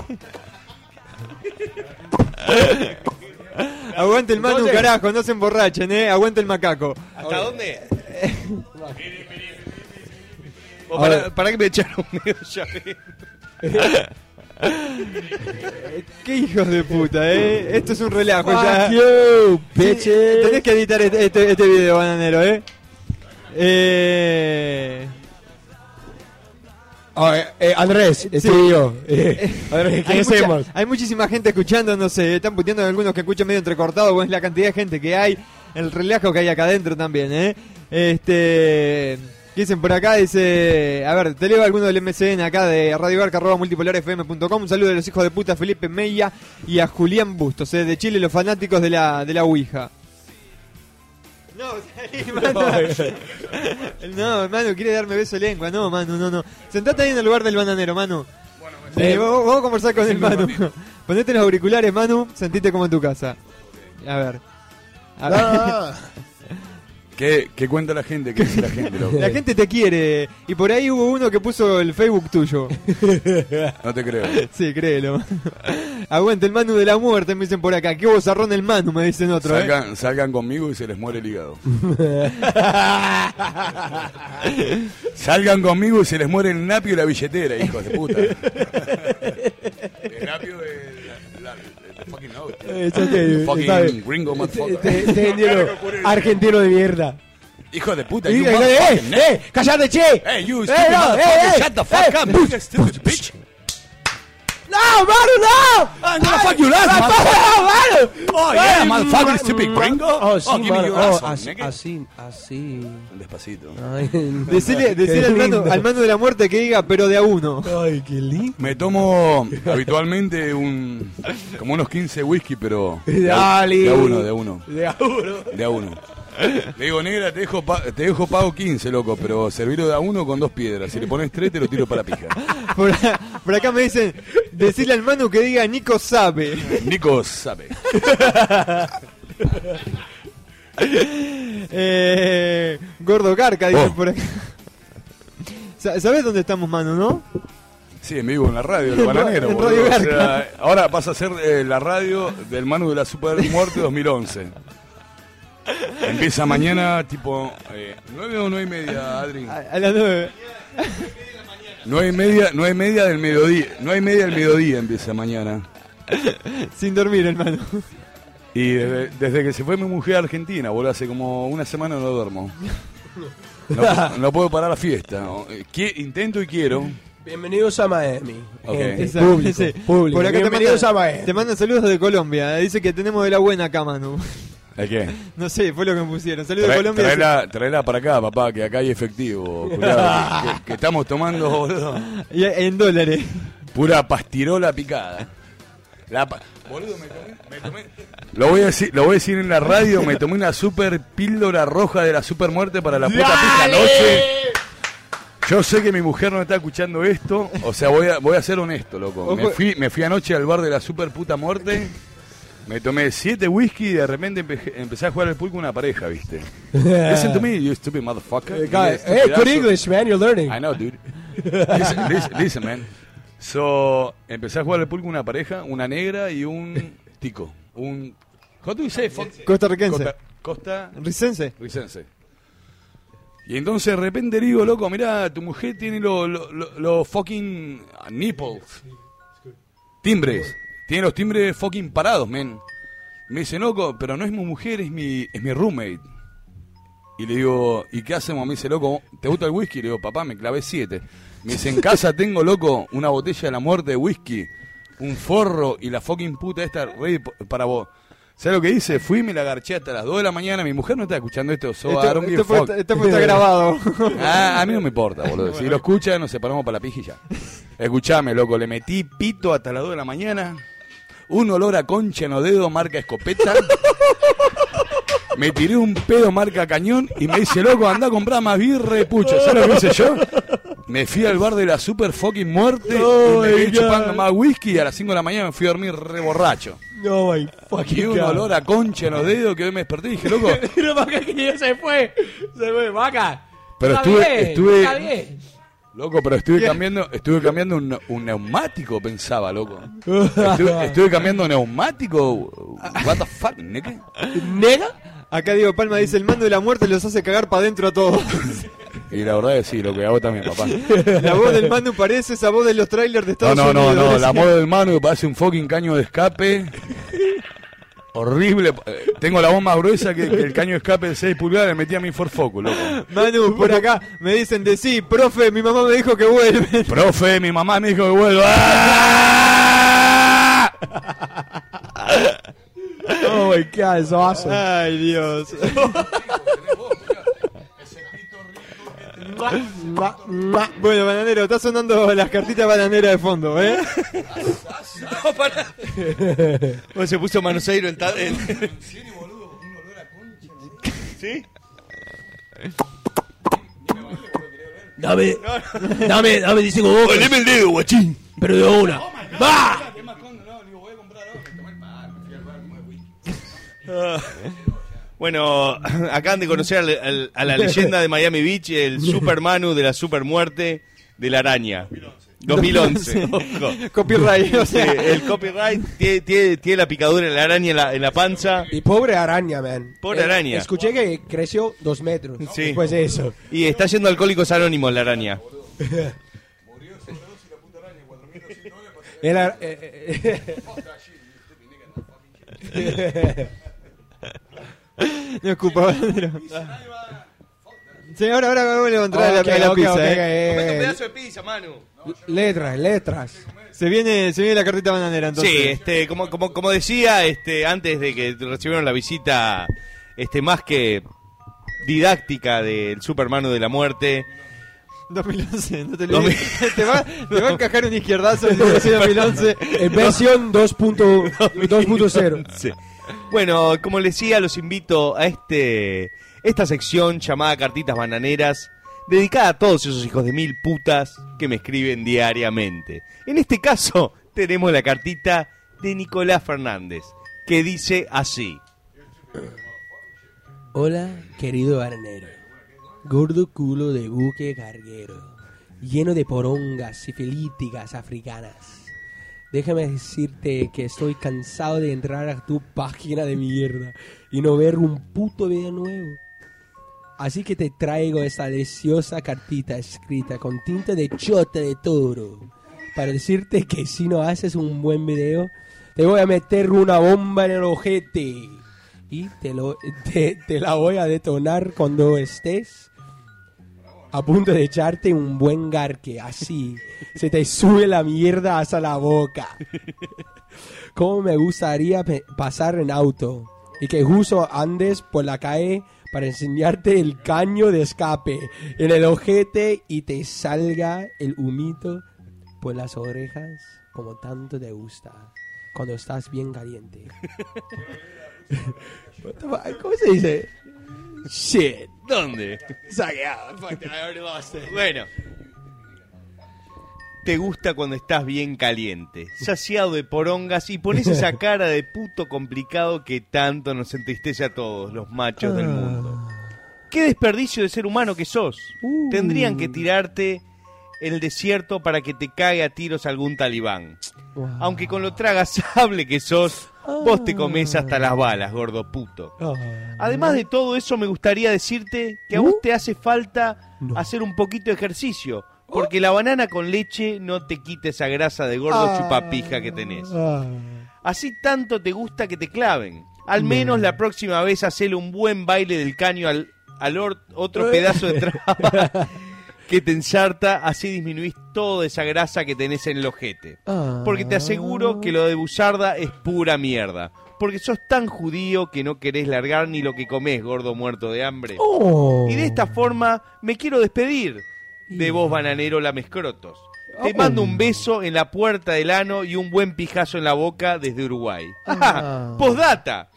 Aguante el Manu, Entonces- carajo, no se emborrachen, eh. Aguante el macaco. ¿Hasta dónde? O para, para que me echaron medio llave. Qué hijos de puta, eh. Esto es un relajo Fuck ya. you, Sí, tenés que editar este, este, este video, bananero, eh. Eh. Oh, eh, eh, Andrés, Sí. yo. Eh, Andrés, ¿qué hay, mucha- hay muchísima gente escuchando, no sé, están puteando algunos que escuchan medio entrecortado, bueno, es la cantidad de gente que hay, el relajo que hay acá adentro también, ¿eh? Este... ¿qué Dicen por acá, dice, a ver, te leo alguno del MCN acá de Radio Barca, arroba multipolarfm.com, un saludo de los hijos de puta Felipe Meya y a Julián Bustos, eh, de Chile, los fanáticos de la, de la Ouija. No, salí, mano. No, mano, quiere darme beso de lengua. No, mano, no, no. Sentate ahí en el lugar del bananero, Manu. Eh, vamos, vamos a conversar con el Manu. Ponete los auriculares, Manu. Sentite como en tu casa. A ver. A ver. ¿Qué, ¿Qué cuenta la gente? ¿Qué dice la gente, loco? La gente te quiere. Y por ahí hubo uno que puso el Facebook tuyo. No te creo. Sí, créelo. Aguante el Manu de la muerte, me dicen por acá. Qué bozarrón el Manu, me dicen otro. ¿eh? Salgan, salgan conmigo y se les muere el hígado. salgan conmigo y se les muere el napio y la billetera, hijos de puta. el napio de Eh, yo te- fucking gringo motherfucker. Te- te entiendo. Argentino de mierda. Hijo de puta, you eh, eh, eh, cállate, che. Hey, you Eh, stupid no, motherfucker, eh, shut the fuck up, bitch. No, Manu, no. I'm gonna fuck you last, No, motherfucker. Oh, yeah, stupid gringo. Oh, sí, Oh, give me Manu. your Oh, así, así, así. Despacito. Ay, Decile, decile qué al, mano, lindo. al Manu de la muerte que diga, pero de a uno. Ay, qué lindo. Me tomo habitualmente un como unos 15 whisky, pero de a, Dale. de a uno, de a uno. De a uno. De a uno. Le digo, negra, te dejo, pa- te dejo pago 15, loco, pero servirlo de a uno con dos piedras. Si le pones tres, te lo tiro para la pija. Por acá me dicen, decile al Manu que diga, Nico sabe. Nico sabe. eh, Gordo Carca, dicen Oh. por acá. Sa- ¿Sabés dónde estamos, Manu, no? Sí, en vivo en la radio, el En bananero. Radio. O sea, ahora pasa a ser eh, la radio del Manu de la Super Muerte 2011. Empieza mañana, tipo eh, 9 o 9 y media, Adri. A, a las nueve. 9 y media, 9 y media del mediodía. 9 y media del mediodía empieza mañana. Sin dormir, hermano. Y desde, desde que se fue mi mujer a Argentina, boludo, hace como una semana no duermo. No, no puedo parar la fiesta. Intento y quiero. Bienvenidos a Miami. Público, público. Por acá te Bienvenidos a mandan, Miami. te mandan saludos de Colombia. Dice que tenemos de la buena acá, Manu. ¿El qué? No sé, fue lo que me pusieron. Saludos de Colombia. traela, traela para acá, papá, que acá hay efectivo. que, estamos tomando, boludo. Y en dólares. Pura pastirola picada. La pa- boludo, me tomé, me tomé- Lo voy, a decir, lo voy a decir en la radio, me tomé una super píldora roja de la super muerte para la puta pija noche. Yo sé que mi mujer no está escuchando esto, o sea, voy a, voy a ser honesto, loco. Me fui, me fui anoche al bar de la super puta muerte, me tomé siete whisky y de repente empe- empecé a jugar al pool con una pareja, ¿viste? Listen to me, you stupid motherfucker. Guy, hey, good. English, man. You're learning. I know, dude. Listen, listen, listen, man. So, empecé a jugar al pool con una pareja, una negra y un tico. Un. You say? fuck? Costarricense. Costa, Costa Ricense. Ricense. Y entonces de repente le digo, loco, mirá, tu mujer tiene los lo, fucking nipples. Timbres. Tiene los timbres fucking parados, men. Me dice, loco, pero no es mi mujer, es mi, es mi roommate. Y le digo, ¿y qué hacemos? Me dice, loco, ¿te gusta el whisky? Le digo, papá, me clavé siete. Me dice, en casa tengo, loco, una botella de la muerte de whisky, un forro y la fucking puta esta ready p- para vos. ¿Sabes lo que hice? Fui y me la agarché hasta las 2 de la mañana. Mi mujer no está escuchando esto, so Esto- esto esto está grabado. Ah, a mí no me importa, boludo. Si lo escuchan, nos separamos para la pija y ya. Escuchame, loco, le metí pito hasta las 2 de la mañana. Un olor a concha en los dedos, marca escopeta. Me tiré un pedo marca cañón y me dice, loco, anda a comprar más birra y pucho. ¿Sabes lo que hice yo? Me fui al bar de la super fucking muerte y me quedé chupando más whisky y a las 5 de la mañana me fui a dormir re borracho. No, my Y fucking un God. olor a concha en los dedos que hoy me desperté y dije, loco, Pero vaca que ya se fue. Se fue, vaca. Pero estuve- bien, estuve-. Loco, pero estuve cambiando, estuve cambiando un, un neumático, pensaba, loco. Estuve, estuve cambiando neumático. What the fuck, nigga? ¿Nega? Acá Diego Palma dice, el mando de la muerte los hace cagar para adentro a todos. Y la verdad es sí, lo que hago también, papá. La voz del Manu parece esa voz de los trailers de No, Estados no, no, Unidos. no, la moda del mano que parece un fucking caño de escape. Horrible. Eh, Tengo la voz más gruesa que, que el caño de escape de 6 pulgadas. Le metí a mi Ford Focus, loco. Manu, por acá me dicen de sí, profe, mi mamá me dijo que vuelve. Profe, mi mamá me dijo que vuelva. ¡Ah! Oh my god, it's awesome. Ay, Dios. bueno, bananero, está sonando las cartitas bananeras de fondo, ¿eh? No, pará. Bueno, se puso Manoseiro en, ta- en- ¿Sí? Dame, dame, dame, dice con boca. Poneme el dedo, guachín. Pero de una. ¡Va! Ah. Bueno, acaban de conocer al- al- a la leyenda de Miami Beach, el Super Manu de la Super Muerte de la araña. 2011. ojo. Copyright, o sea. El copyright tiene, tiene- tiene la picadura de la araña en la, en la panza. Y pobre araña, man. Pobre Eh, araña. Escuché que creció dos metros. Sí. Después de eso. Y está yendo a Alcohólicos Anónimos la araña. Era, No escupa, bananero. Sí, ahora, ahora vamos a levantar Ok, la, la ok, pizza, ok, ¿eh? un pedazo de pizza, Manu. letras, letras. Se viene, se viene la cartita bananera, entonces. Sí, este, como, como, como decía, este, antes de que recibieron la visita, este, más que didáctica del Supermano de la muerte. 2011, no te olvides. te, va, te va a encajar un izquierdazo en 2011. En versión 2.0. 2.0. Sí. Bueno, como les decía, los invito a este esta sección llamada Cartitas Bananeras, dedicada a todos esos hijos de mil putas que me escriben diariamente. En este caso, tenemos la cartita de Nicolás Fernández, que dice así. Hola, querido barnero. Gordo culo de buque carguero, lleno de porongas sifilíticas africanas. Déjame decirte que estoy cansado de entrar a tu página de mierda y no ver un puto video nuevo. Así que te traigo esta deliciosa cartita escrita con tinta de chota de toro para decirte que si no haces un buen video, te voy a meter una bomba en el ojete y te, lo, te, te la voy a detonar cuando estés a punto de echarte un buen garque. Así se te sube la mierda hasta la boca. Cómo me gustaría pasar en auto y que justo andes por la calle para enseñarte el caño de escape en el ojete y te salga el humito por las orejas como tanto te gusta cuando estás bien caliente. ¿Cómo se dice? Shit. ¿Dónde? Suck it out. Fuck that, I already lost it. Bueno. Te gusta cuando estás bien caliente, saciado de porongas y pones esa cara de puto complicado que tanto nos entristece a todos los machos del mundo. Qué desperdicio de ser humano que sos. Tendrían que tirarte el desierto para que te cague a tiros algún talibán. Aunque con lo tragasable que sos, vos te comes hasta las balas, gordo puto. Además de todo eso, me gustaría decirte que a vos te hace falta hacer un poquito de ejercicio. Porque la banana con leche no te quita esa grasa de gordo Ah. chupapija que tenés. Así tanto te gusta que te claven. Al menos la próxima vez hacele un buen baile del caño al, al otro pedazo de traba que te ensarta, así disminuís toda esa grasa que tenés en el ojete. Porque te aseguro que lo de Buzarda es pura mierda. Porque sos tan judío que no querés largar ni lo que comés, gordo muerto de hambre. Oh. Y de esta forma me quiero despedir de vos, bananero lamescrotos. Te mando un beso en la puerta del ano y un buen pijazo en la boca desde Uruguay. Ah. Postdata.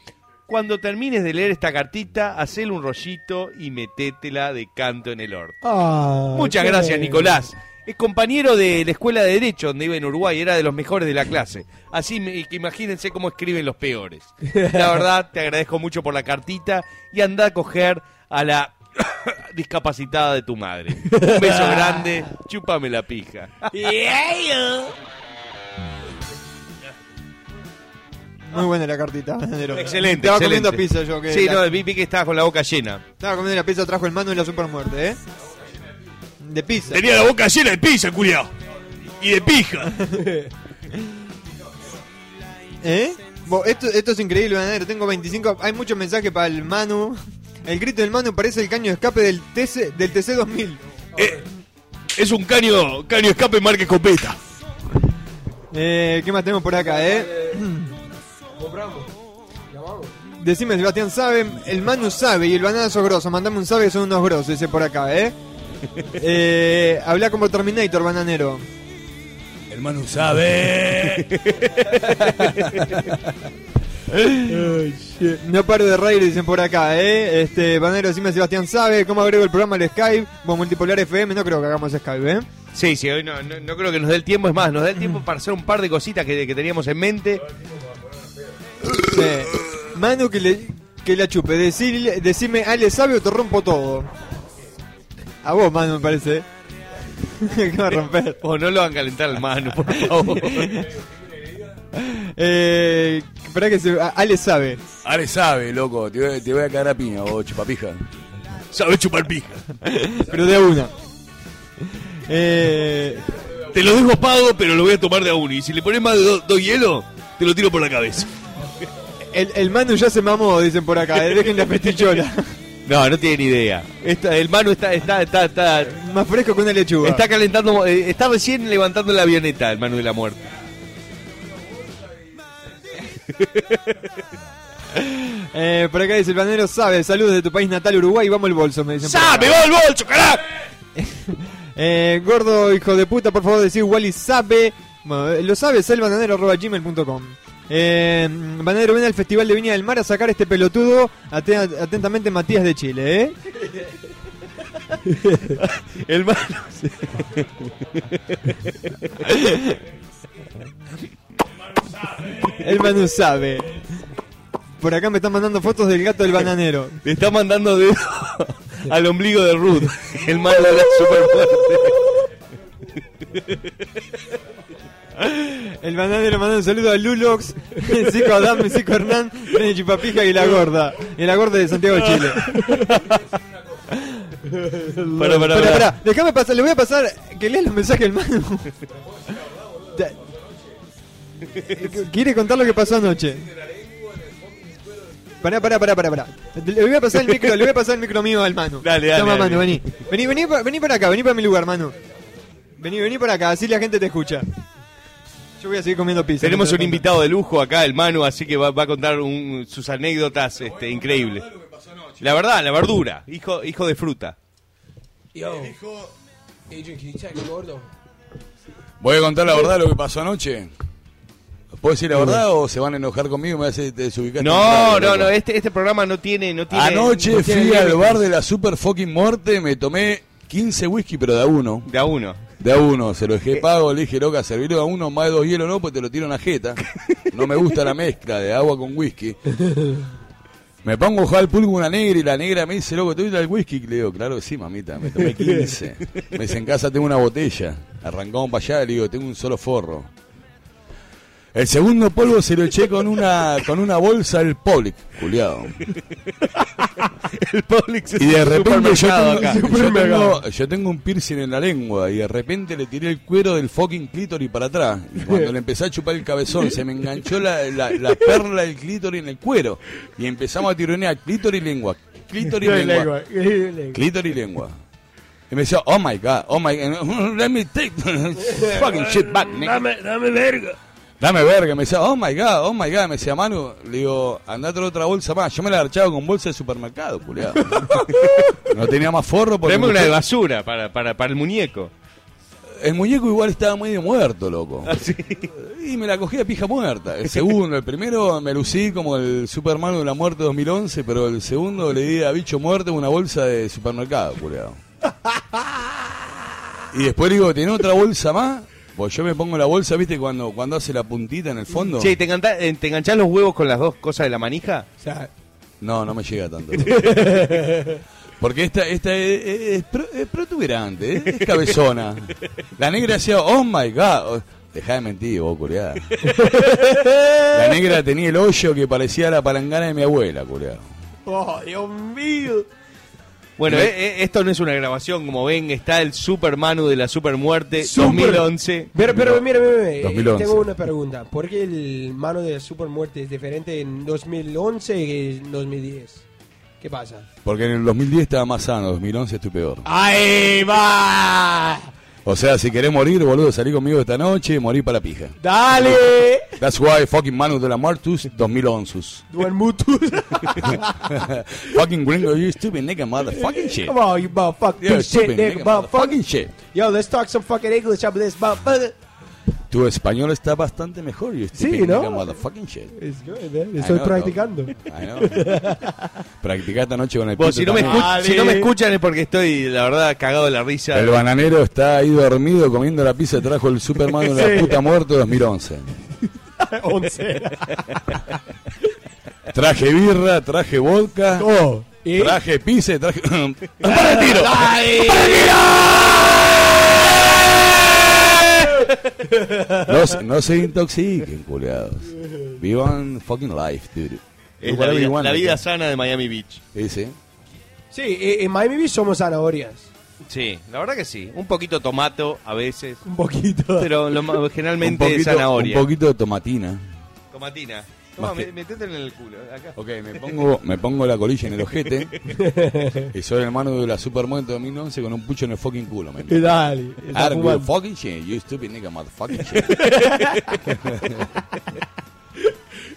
Cuando termines de leer esta cartita, hacele un rollito y metétela de canto en el orto. Ah, Muchas qué gracias. Nicolás. Es compañero de la escuela de Derecho donde iba en Uruguay, era de los mejores de la clase. Así me- que imagínense cómo escriben los peores. La verdad, te agradezco mucho por la cartita y anda a coger a la discapacitada de tu madre. Un beso grande, chúpame la pija. Muy buena la cartita. Excelente, Estaba excelente. comiendo pizza yo. Que sí, la- no, vi, vi que estabas con la boca llena. Estaba comiendo la pizza, trajo el mano y la super muerte, ¿eh? De pizza. Tenía la boca llena de pizza, culiao. Y de pija. ¿Eh? Esto, esto es increíble, bananero. Tengo 25. Hay muchos mensajes para el Manu. El grito del Manu parece el caño de escape del TC, del TC 2000. Eh, es un caño, caño escape marca escopeta. Eh, ¿Qué más tenemos por acá, eh? Decime, Sebastián, ¿sabe? El Manu sabe y el banana sos grosso. Mandame un sabe, son unos grosos, ese por acá, ¿eh? eh habla como Terminator, bananero. El Manu sabe. No paro de reír, dicen por acá, ¿eh? Este, bananero, decime, Sebastián, ¿sabe cómo agrego el programa al Skype? Como multipolar FM, no creo que hagamos Skype, ¿eh? Sí, sí, hoy no, no, no creo que nos dé el tiempo. Es más, nos dé el tiempo para hacer un par de cositas que, que teníamos en mente. Sí. Manu, que, le, que la chupe. Decirle, decime, Ale, ¿sabe o te rompo todo? A vos, Manu, me parece. que va a romper. O no lo van a calentar al Manu, por favor. eh, que se, Ale sabe. Ale sabe, loco. Te voy, te voy a cagar a piña, vos, chupapija. Sabe chupar pija. Pero de a una. Eh, Te lo dejo pago, pero lo voy a tomar de a uno. Y si le pones más de dos dos hielos, te lo tiro por la cabeza. El, el Manu ya se mamó, dicen por acá. eh, Dejen la pestichola. No, no tiene ni idea. Está- el Manu está, está, está, está, Más fresco que una lechuga. está calentando, eh, está recién levantando la avioneta, el Manu de la muerte. Eh, por acá dice el banero sabe. Saludos de tu país natal, Uruguay. Vamos al bolso, me dicen. ¡Sabe, va al bolso, carajo! Eh, gordo, hijo de puta, por favor, decir Wally sabe. Bueno, lo sabe, el gmail.com. Eh, bananero, ven al Festival de Viña del Mar a sacar este pelotudo. Ate- atentamente, Matías de Chile, ¿eh? el Manu. El Manu sabe. Por acá me están mandando fotos del gato del bananero. Le está mandando dedo al ombligo de Ruth, el Manu de la supermuerte. El bananero manda un saludo a Lulox, Cico Adam, Cico Hernán, René Chupapija y la gorda. Y la gorda de Santiago de Chile. Pará, pará, Pará, déjame pasar, le voy a pasar que lea los mensajes del Manu. Quiere contar lo que pasó anoche. Pará, pará, pará, pará, pará. Le voy a pasar el micro, le voy a pasar el micro mío al Manu. Dale, dale, Toma, dale. Manu, vení. Vení, vení, vení para acá, vení para mi lugar, Manu. Vení, vení para acá, así la gente te escucha. Yo voy a seguir comiendo pizza. Tenemos un invitado de lujo acá, el Manu, así que va, va a contar un- sus anécdotas este, increíbles. La verdad, la verdura, hijo, hijo de fruta. Yo. Voy a contar la verdad lo que pasó anoche. ¿Puedo decir la verdad o se van a enojar conmigo y me va a hacer desubicar? No, no, no, este, este programa no tiene... No tiene Anoche no tiene fui al bar de la super fucking muerte, me tomé 15 whisky, pero de a uno. De a uno. De a uno, se lo dejé pago, le dije, loca, servirlo a uno, más de dos hielos no, pues te lo tiro en la jeta. No me gusta la mezcla de agua con whisky. Me pongo a jugar al con una negra y la negra me dice, loco, ¿te gusta el whisky? Le digo, claro que sí, mamita, me tomé 15. Me dice, en casa tengo una botella. Arrancamos para allá, le digo, tengo un solo forro. El segundo polvo se lo eché con una con una bolsa del Public, culiado. el Publix es Y de repente yo tengo, acá. yo, tengo, yo tengo un piercing en la lengua y de repente le tiré el cuero del fucking clítoris para atrás. Y cuando le empecé a chupar el cabezón, se me enganchó la, la, la perla del clítoris en el cuero. Y empezamos a tironear clítoris y lengua, clítoris y lengua, clítoris y lengua. Y me decía, oh my god, oh my god, let me take the fucking shit back, nigga. Dame, dame verga. Dame verga, me decía, oh my god, oh my god, me decía Manu, le digo, andate otra bolsa más. Yo me la archaba con bolsa de supermercado, culiado. no tenía más forro porque. Tenemos me una de basura para, para, para el muñeco. El muñeco igual estaba medio muerto, loco. Ah, Y me la cogí a pija muerta. El segundo, el primero me lucí como el Superman de la muerte 2011, pero el segundo le di a bicho muerto una bolsa de supermercado, culiado. Y después digo, ¿tiene otra bolsa más? Pues yo me pongo la bolsa, ¿viste? Cuando, cuando hace la puntita en el fondo. Che, ¿te, encanta- eh, ¿te enganchás los huevos con las dos cosas de la manija? O sea, No, no me llega tanto. Porque esta, esta es, es- es pro- es protuberante, es, es cabezona. La negra decía, oh my god. Dejá de mentir, vos, culiada. La negra tenía el hoyo que parecía la palangana de mi abuela, culiado. Oh, Dios mío. Bueno, eh, eh, esto no es una grabación, como ven, está el Super Manu de la Super Muerte Super. 2011. Pero, pero, mira, mira, mira, eh, 2011. tengo una pregunta. ¿Por qué el mano de Super Muerte es diferente en 2011 que en 2010? ¿Qué pasa? Porque en el 2010 estaba más sano, 2011 estoy peor. ¡Ahí va! O sea, si querés morir, boludo, salí conmigo esta noche, morí para la pija. ¡Dale! That's why fucking Manu de la Muertus 2011. Duen mutus. fucking gringo, you stupid nigga motherfucking shit. Come on, you motherfucking Yeah, shit, nigga, motherfucking shit. Yo, let's talk some fucking English up this motherfucker. Tu español está bastante mejor, you stupid Sí, ¿no? motherfucking shit. It's good, man. I Estoy know, practicando. Practicá esta noche con el pito si no, me también. escuch- si no me escuchan es porque estoy, la verdad, cagado de la risa. El bananero está ahí dormido comiendo la pizza, trajo el Superman de la puta muerte 2011. 11. Traje birra, traje vodka, Oh, ¿y? traje pizza, traje... ¡Para el tiro! No, se- no se intoxiquen, culiados. Vivan fucking life, dude. Es la vida, la sana de Miami Beach. Sí, sí. Sí, eh, en Miami Beach somos zanahorias. Sí, la verdad que sí. Un poquito tomato a veces. Un poquito. Pero lo, ma- Un generalmente poquito, zanahoria. un poquito de tomatina. Tomatina. Toma, que- me- metete en el culo. Acá. Ok, me pongo, me pongo la colilla en el ojete y soy el mano de la Supermuerte 2011 con un pucho en el fucking culo, dale. I está don't give a fumando. fucking shit, you stupid nigga motherfucking shit.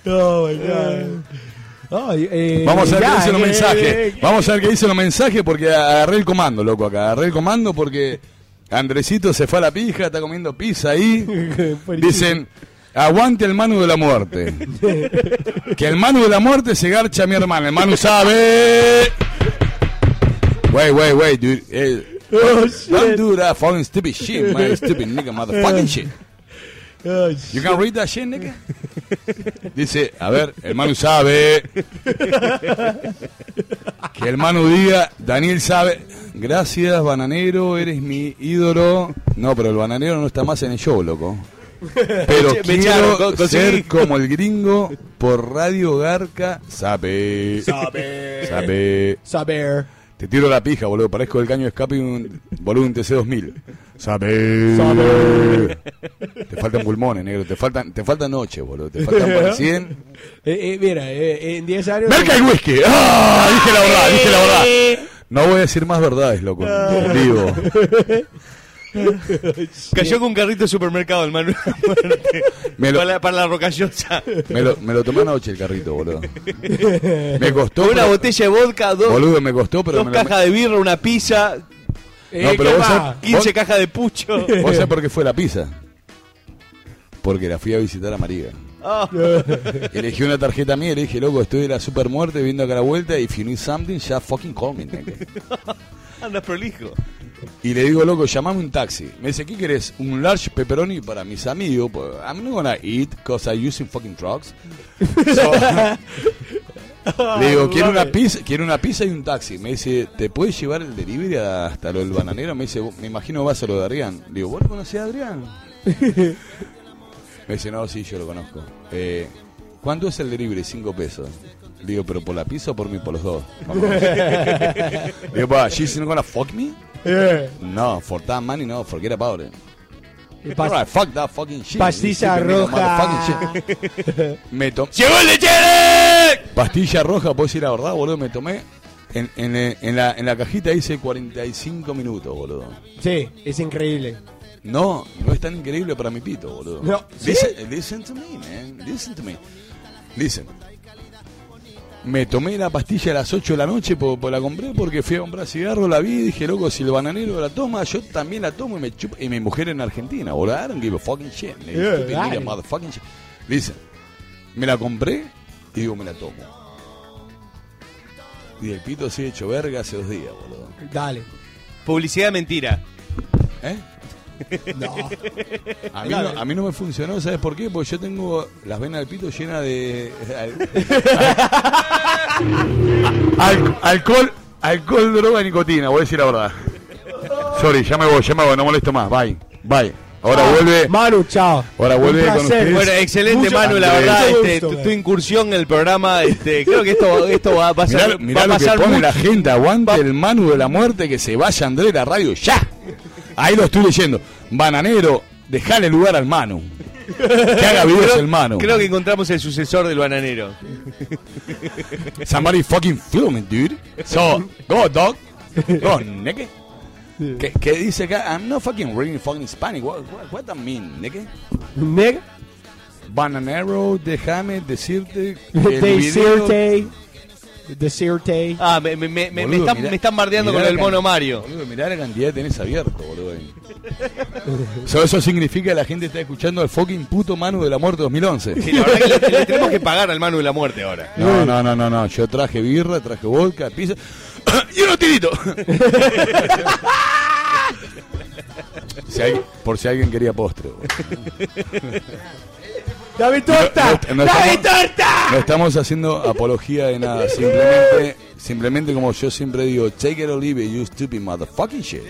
Oh my god. Ay, eh, Vamos a ver ya, qué dicen los eh, mensajes. eh, Vamos a ver qué dicen los mensajes porque agarré el comando, loco, acá. Agarré el comando porque Andresito se fue a la pija, está comiendo pizza ahí. Dicen, aguante el mano de la muerte. Que el mano de la muerte se garcha a mi hermana. El mano sabe. Wait, wait, wait, dude. Eh, Oh, don't do that fucking stupid shit, man. Stupid nigga, motherfucking shit. Oh, You can read that shit, nigga? Dice, a ver, el Manu sabe. Que el Manu diga, Daniel sabe. Gracias, bananero, eres mi ídolo. No, pero el bananero no está más en el show, loco. Pero Me echaron, quiero con- ser como el gringo por Radio Garca. Sabe. Sabe. Sabe. Saber. Te tiro la pija, boludo. Parezco el caño de escape y un, boludo, un TC2000. Sabe. Sabe. Te faltan pulmones, negro. Te faltan, te faltan noches, boludo. Te faltan para el 100. Eh, eh, mira, eh, en 10 años. ¡Merca el whisky! ¡Ah! Dije la verdad, dije la verdad. No voy a decir más verdades, loco. en vivo. Cayó con un carrito de supermercado el Manu. Me lo- para, la, para la rocallosa. Me lo, me lo tomé anoche el carrito, boludo. Me costó. Una pero- botella de vodka, dos, Boludo, me costó, pero dos me lo- cajas de birra, una pizza, No, pero vos sabés- 15 vos- cajas de pucho. ¿Vos sabés por qué fue la pizza? Porque la fui a visitar a María. Ah. Elegí una tarjeta mía y le dije, loco, estoy de la super muerte viendo acá la vuelta. If you need something, just fucking call me, nigga. Andas prolijo. Y le digo, loco, llamame un taxi. Me dice, ¿qué querés? Un large pepperoni para mis amigos. Pues, I'm not gonna eat because I using fucking drugs. So, le digo, quiero una pizza, quiero una pizza y un taxi. Me dice, ¿te puedes llevar el delivery hasta lo del bananero? Me dice, me imagino vas a lo de Adrián. Le digo, ¿vos lo conocés a Adrián? Me dice, no, sí, yo lo conozco. Eh, ¿Cuánto es el delivery? Cinco pesos. Digo, ¿pero por la pizza o por mí? Por los dos. Digo, "Pa, she's not gonna fuck me? Yeah. No, for that money, no, forget about it. Y pas- Alright, fuck that fucking shit. Pastilla You roja. motherfucking shit. Me tomé. ¡Llegó el lechero! Pastilla roja, puedo decir la verdad, boludo. Me tomé. En, en, eh, en la, en la cajita hice 45 minutos, boludo. Sí, es increíble. No, no es tan increíble para mi pito, boludo. No, listen, listen to me, man. Listen to me. Listen. Me tomé la pastilla a las 8 de la noche, porque la compré porque fui a comprar cigarro, la vi y dije, loco, si el bananero la toma, yo también la tomo y me chupa. Y mi mujer en Argentina, boludo. I don't give a fucking shit. Yeah, motherfucking shit. Listen. Me la compré y digo, me la tomo. Y el pito se ha hecho verga hace dos días, boludo. Dale. Publicidad mentira. ¿Eh? No. A mí, no, a mí no me funcionó, ¿sabes por qué? Porque yo tengo las venas del pito llenas de... Al- alcohol, alcohol, droga y nicotina, voy a decir la verdad. Sorry, ya me voy, ya me voy, no molesto más, bye, bye. Ahora Chao. vuelve. Manu, chao. Ahora vuelve con placer. ustedes. Bueno, excelente Mucho- Manu, la verdad, gusto, este, tu, man. tu incursión en el programa, este, creo que esto, esto va, a Mirá, ser, mirá va a lo que pasar pone mucho. la gente, aguante el Manu de la muerte, que se vaya Andrés la radio ya. Ahí lo estoy leyendo. Bananero, dejale lugar al Manu. Que haga videos Creo- el Manu. Creo que encontramos el sucesor del bananero. Somebody fucking film it, dude. So, go, dog. Go, nigga. ¿Qué, qué dice acá? I'm not fucking reading fucking Spanish. What, what, what that mean, nigga? Nigga. Bananero, déjame decirte que el video... Decirte. Ah, me, me, me, me Boludo, están, mirá- me están bardeando con el can- mono Mario. Boludo, mirá la cantidad que tenés abierto, boludo. eso significa que la gente está escuchando al fucking puto Manu de la muerte 2011. Sí, la verdad que le, le tenemos que pagar al Manu de la muerte ahora. No, no, no, no, no. Yo traje birra, traje vodka, pizza y unos tiritos. Si hay- por si alguien quería postre. ¡Dame torta! No, no ¡Dame estamos- torta! No estamos haciendo apología de nada. Simplemente, simplemente como yo siempre digo, take it or leave it, you stupid motherfucking shit.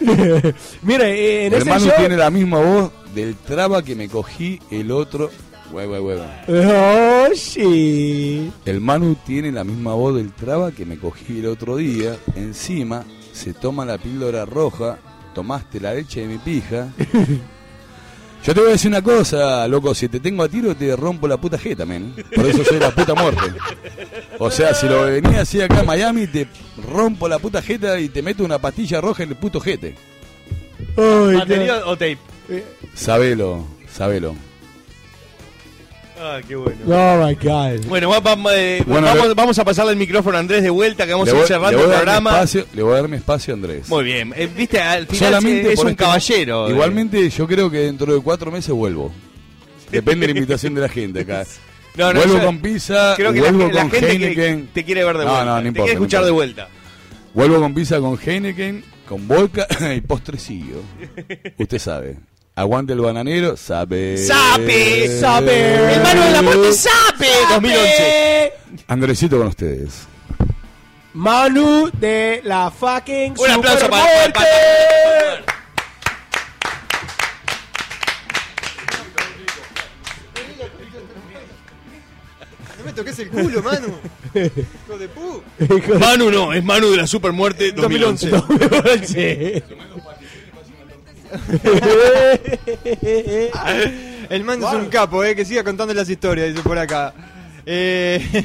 Mire, eh, en El ese Manu show... tiene la misma voz del traba que me cogí el otro. Huevo, huevo. Oh, sí. El Manu tiene la misma voz del traba que me cogí el otro día. Encima se toma la píldora roja. Tomaste la leche de mi pija. Yo te voy a decir una cosa, loco. Si te tengo a tiro, te rompo la puta jeta, men. Por eso soy la puta muerte. O sea, si lo venía así acá a Miami, te rompo la puta jeta y te meto una pastilla roja en el puto jete. ¿Batería o tape? Sabelo, sabelo. Ah, qué bueno. Oh my God. Bueno, va- va- eh, Bueno, vamos, le- vamos a pasarle el micrófono a Andrés de vuelta, que vamos Le a ir voy- cerrando voy el programa. espacio- le voy a dar mi espacio a Andrés. Muy bien, eh, viste, al final Solamente es un este- caballero. eh. Igualmente, yo creo que dentro de cuatro meses vuelvo. Depende de la invitación de la gente acá. No, no, vuelvo yo- con pizza, creo que la, vuelvo la con gente que Heineken. te quiere ver de No, vuelta. no, no te importa, quiere no escuchar de vuelta. Vuelvo con pizza con Heineken, con vodka y postrecillo. Usted sabe. Aguante el bananero, sabe. ¡Sabe! ¡Sabe! ¡El Manu de la muerte sabe! 2011. Andresito con ustedes. Manu de la fucking Un aplauso para- Supermuerte. No me toques el culo, Manu. Hijo de pu. Manu no, es Manu de la Supermuerte 2011. 2011. El Manu es un capo, eh, que siga contando las historias, dice por acá. Eh...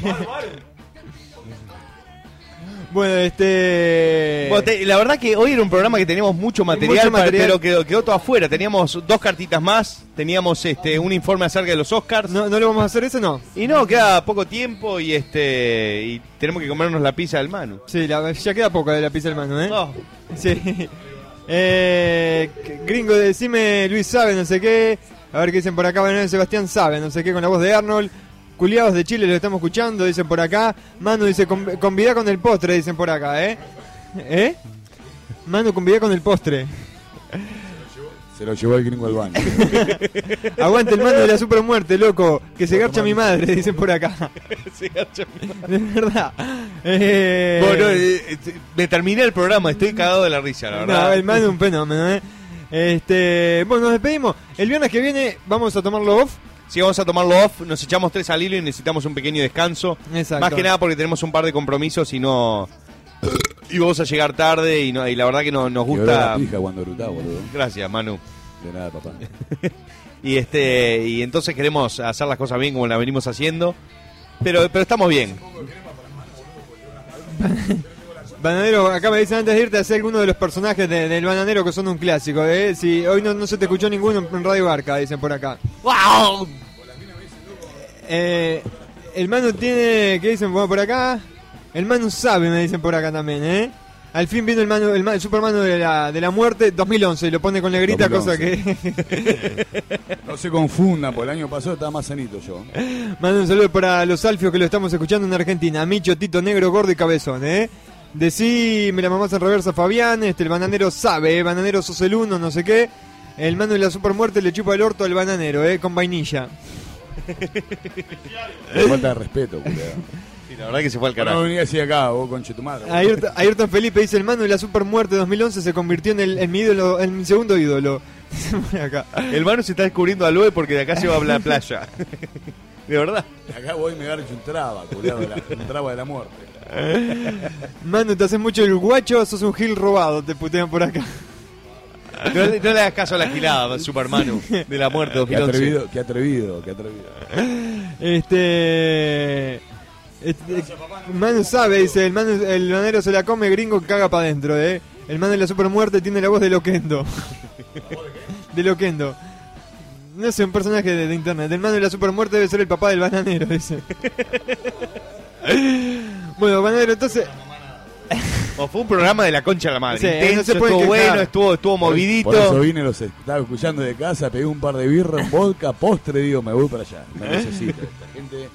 bueno, este. Bueno, te- la verdad que hoy era un programa que teníamos mucho material, Mucho pa- material. pero quedó, quedó todo afuera. Teníamos dos cartitas más, teníamos este un informe acerca de los Oscars. ¿No, ¿No le vamos a hacer eso no? Y no, queda poco tiempo y este y tenemos que comernos la pizza del Manu. Sí, la- ya queda poco de la pizza del Manu, ¿eh? No. Sí. Eh, gringo, decime Luis sabe, no sé qué. A ver qué dicen por acá. Manuel Sebastián sabe, no sé qué, con la voz de Arnold. Culiados de Chile lo estamos escuchando, dicen por acá. Manu dice, "Con- convida con el postre, dicen por acá, ¿eh? ¿Eh? Manu, convida con el postre. Se lo llevó el gringo al baño. Aguante el mando de la supermuerte, loco. Que se garcha mi madre, dicen por acá. Se garcha De verdad. Eh, Bueno, eh, eh, me terminé el programa, estoy cagado de la risa, la verdad. No, el man es un fenómeno, ¿eh? Este, bueno, nos despedimos. El viernes que viene vamos a tomarlo off. Sí, vamos a tomarlo off, nos echamos tres al hilo y necesitamos un pequeño descanso. Exacto. Más que nada porque tenemos un par de compromisos y no... Y vamos a llegar tarde y, no, y la verdad que no, nos gusta... a pija cuando erutá, boludo. Gracias, Manu. De nada, papá. Y este y entonces queremos hacer las cosas bien como las venimos haciendo. Pero, pero estamos bien. Bananero, acá me dicen antes de irte a hacer alguno de los personajes de- del bananero que son un clásico, ¿eh? Si hoy no, no se te escuchó ninguno en Radio Barca, dicen por acá. ¡Wow! Eh, el Manu tiene, ¿qué dicen por acá? El Manu sabe, me dicen por acá también, ¿eh? Al fin vino el, Manu, el, el Supermanu de la, de la muerte 2011 y lo pone con negrita, cosa que... No se confundan, porque el año pasado estaba más sanito yo. Mando un saludo para los alfios que lo estamos escuchando en Argentina. Micho, Tito, Negro, Gordo y Cabezón, ¿eh? Decí, me la mamás en reversa Fabián, este, el bananero sabe, ¿eh? Bananero sos el uno, no sé qué. El mano de la supermuerte le chupa el orto al bananero, ¿eh? Con vainilla. Falta de respeto. La verdad que se fue al No carajo. venía así acá, vos conche tu madre. Ayrton, Ayrton Felipe dice, el mano de la supermuerte 2011 se convirtió en, el, en mi ídolo, en mi segundo ídolo. Acá. El Manu se está descubriendo al Loe porque de acá se va a la playa. De verdad. Acá voy y me garcho un traba, culiado, un traba de la muerte. Manu, te haces mucho el guacho, sos un gil robado, te putean por acá. No, le- no le hagas caso a la gilada, Super Manu, de la muerte Qué 2011. atrevido, qué atrevido, qué atrevido. Este. Este, Manu sabe, dice, el, Manu, el banero se la come, gringo caga para adentro, eh. El Manu de la supermuerte tiene la voz de Loquendo. de Loquendo. No sé, un personaje de, de internet. El Manu de la supermuerte debe ser el papá del bananero, dice. bueno, bananero, entonces. O fue un programa de la concha de la madre. Sí, Intenso, no se puede estuvo quejar. bueno, estuvo, estuvo movidito. Por eso vine, los estaba escuchando de casa, pegué un par de birras, un vodka, postre, digo, me voy para allá. Me necesito. La gente,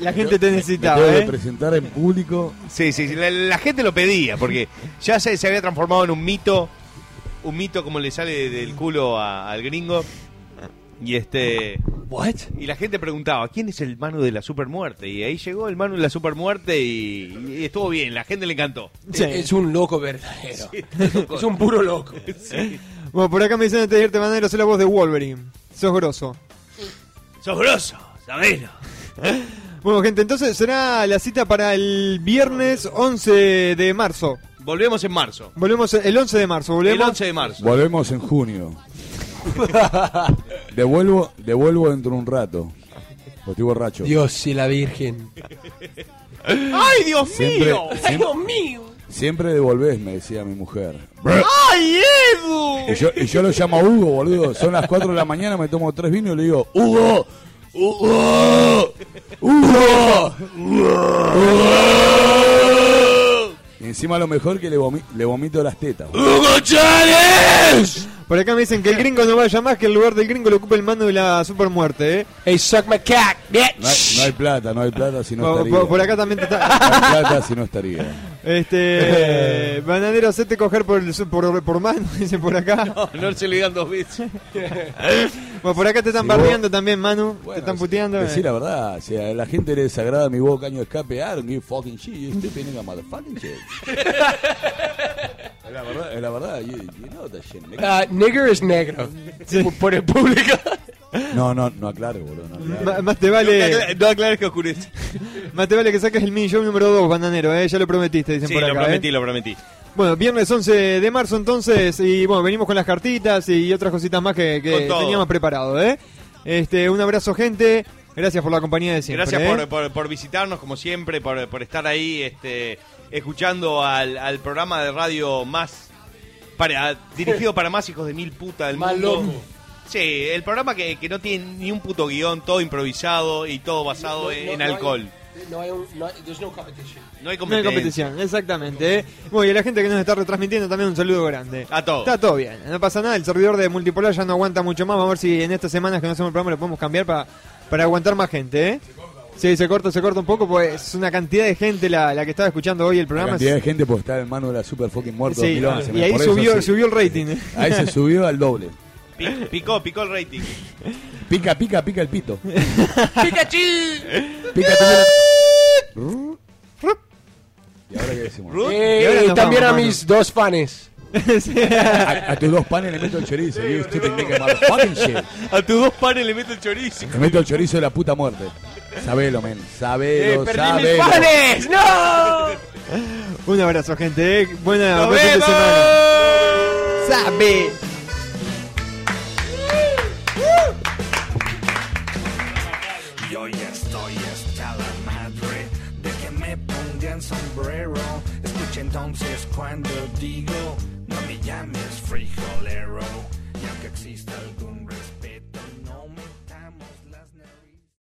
La gente te me necesitaba, tengo que ¿eh? presentar en público. Sí, sí, sí, la, la gente lo pedía, porque ya se, se había transformado en un mito, un mito como le sale del culo a- al gringo. Y este. ¿What? Y la gente preguntaba, ¿quién es el Manu de la supermuerte? Y ahí llegó el Manu de la supermuerte y, y estuvo bien, la gente le encantó. Es un loco verdadero. Es un puro loco. Bueno, por acá me dicen antes de irte, bananero, sos la voz de Wolverine. Sos grosso. Sos grosso, sabelo. Bueno, gente, entonces será la cita para el viernes 11 de marzo. Volvemos en marzo. Volvemos el 11 de marzo. Volvemos. El 11 de marzo. Volvemos en junio. devuelvo, devuelvo dentro de un rato. Porque estoy borracho. Dios y la Virgen. ¡Ay, Dios Siempre- mío! siempre- ¡Dios mío! Siempre devolvés, me decía mi mujer. ¡Ay, Edu! Y yo, y yo lo llamo a Hugo, boludo. Son las 4 de la mañana, me tomo tres vinos y le digo, Hugo. Y encima lo mejor que le, le vomito las tetas. ¡Hugo Chávez! Por acá me dicen que el gringo no vaya más, que el lugar del gringo lo ocupa el mando de la supermuerte, ¿eh? Hey, suck my cock, bitch. No hay, no hay plata, no hay plata si no Por, estaría. por- por acá también te No está... hay plata si no estaría. Este... bananero, hacete coger por, el, su- por, por mano, dicen por acá. No, no se le digan dos veces. Bueno, por acá te están Sí, bardeando también, Manu. te están puteando. Decir eh. la verdad, si a la gente le desagrada mi voz caño de escape, I don't give fucking shit, you stupid nigga motherfucking shit. Es la verdad, es la verdad, you, you know that shit, nigga. Ah, nigger es negro. Por el público. No, no, no aclare, boludo, no aclare. Ma- más te vale... No aclares no aclares que oscurece. Más te vale que saques el mini show número 2, bananero, ¿eh? Ya lo prometiste, dicen Sí, por lo acá. prometí, ¿eh? lo prometí. Bueno, viernes 11 de marzo entonces, y bueno, venimos con las cartitas y otras cositas más que, que Con todo. teníamos preparado, ¿eh? Este, un abrazo, gente. Gracias por la compañía de siempre. Gracias ¿eh? por, por- por visitarnos, como siempre, por, por estar ahí este, escuchando al, al programa de radio más para, dirigido para más hijos de mil puta del Más mundo. loco. Sí, el programa que, que no tiene ni un puto guion, todo improvisado y todo basado No, en, no, en no hay- alcohol. No hay un, no hay, there's no competition. No hay No hay competencia. competición, exactamente. ¿eh? Bueno, y a la gente que nos está retransmitiendo también un saludo grande. A todos. Está todo bien, no pasa nada. El servidor de Multipolar ya no aguanta mucho más. Vamos a ver si en estas semanas que no hacemos el programa lo podemos cambiar para, para aguantar más gente, ¿eh? Sí, se corta, se corta un poco, pues es una cantidad de gente la, la que estaba escuchando hoy el La programa. cantidad de gente por estar en mano de la super fucking muerto Sí, 2011. y ahí por subió, subió el rating. ¿eh? Ahí se subió al doble. Pi- Picó, picó el rating. Pica, pica, pica el pito. ¡Pikachu! Pica, pica. ¿Y ahora qué decimos? Eh, Y ahora y nos también vamos, a mis dos fans. A, a tus dos panes le meto el chorizo. You shit. A tus dos panes le meto el chorizo. Le meto el chorizo de la puta muerte. Sabelo, men. Sabelo, ¡Eh, perdí mis sabelo. fans! ¡No! Un abrazo, gente. ¿eh? Buena ¡Nos buen fin de vemos! semana. ¡Sabe! Yo ya estoy hasta la madre de que me pongan sombrero. Escucha entonces cuando digo, no me llames frijolero. Y aunque exista algún.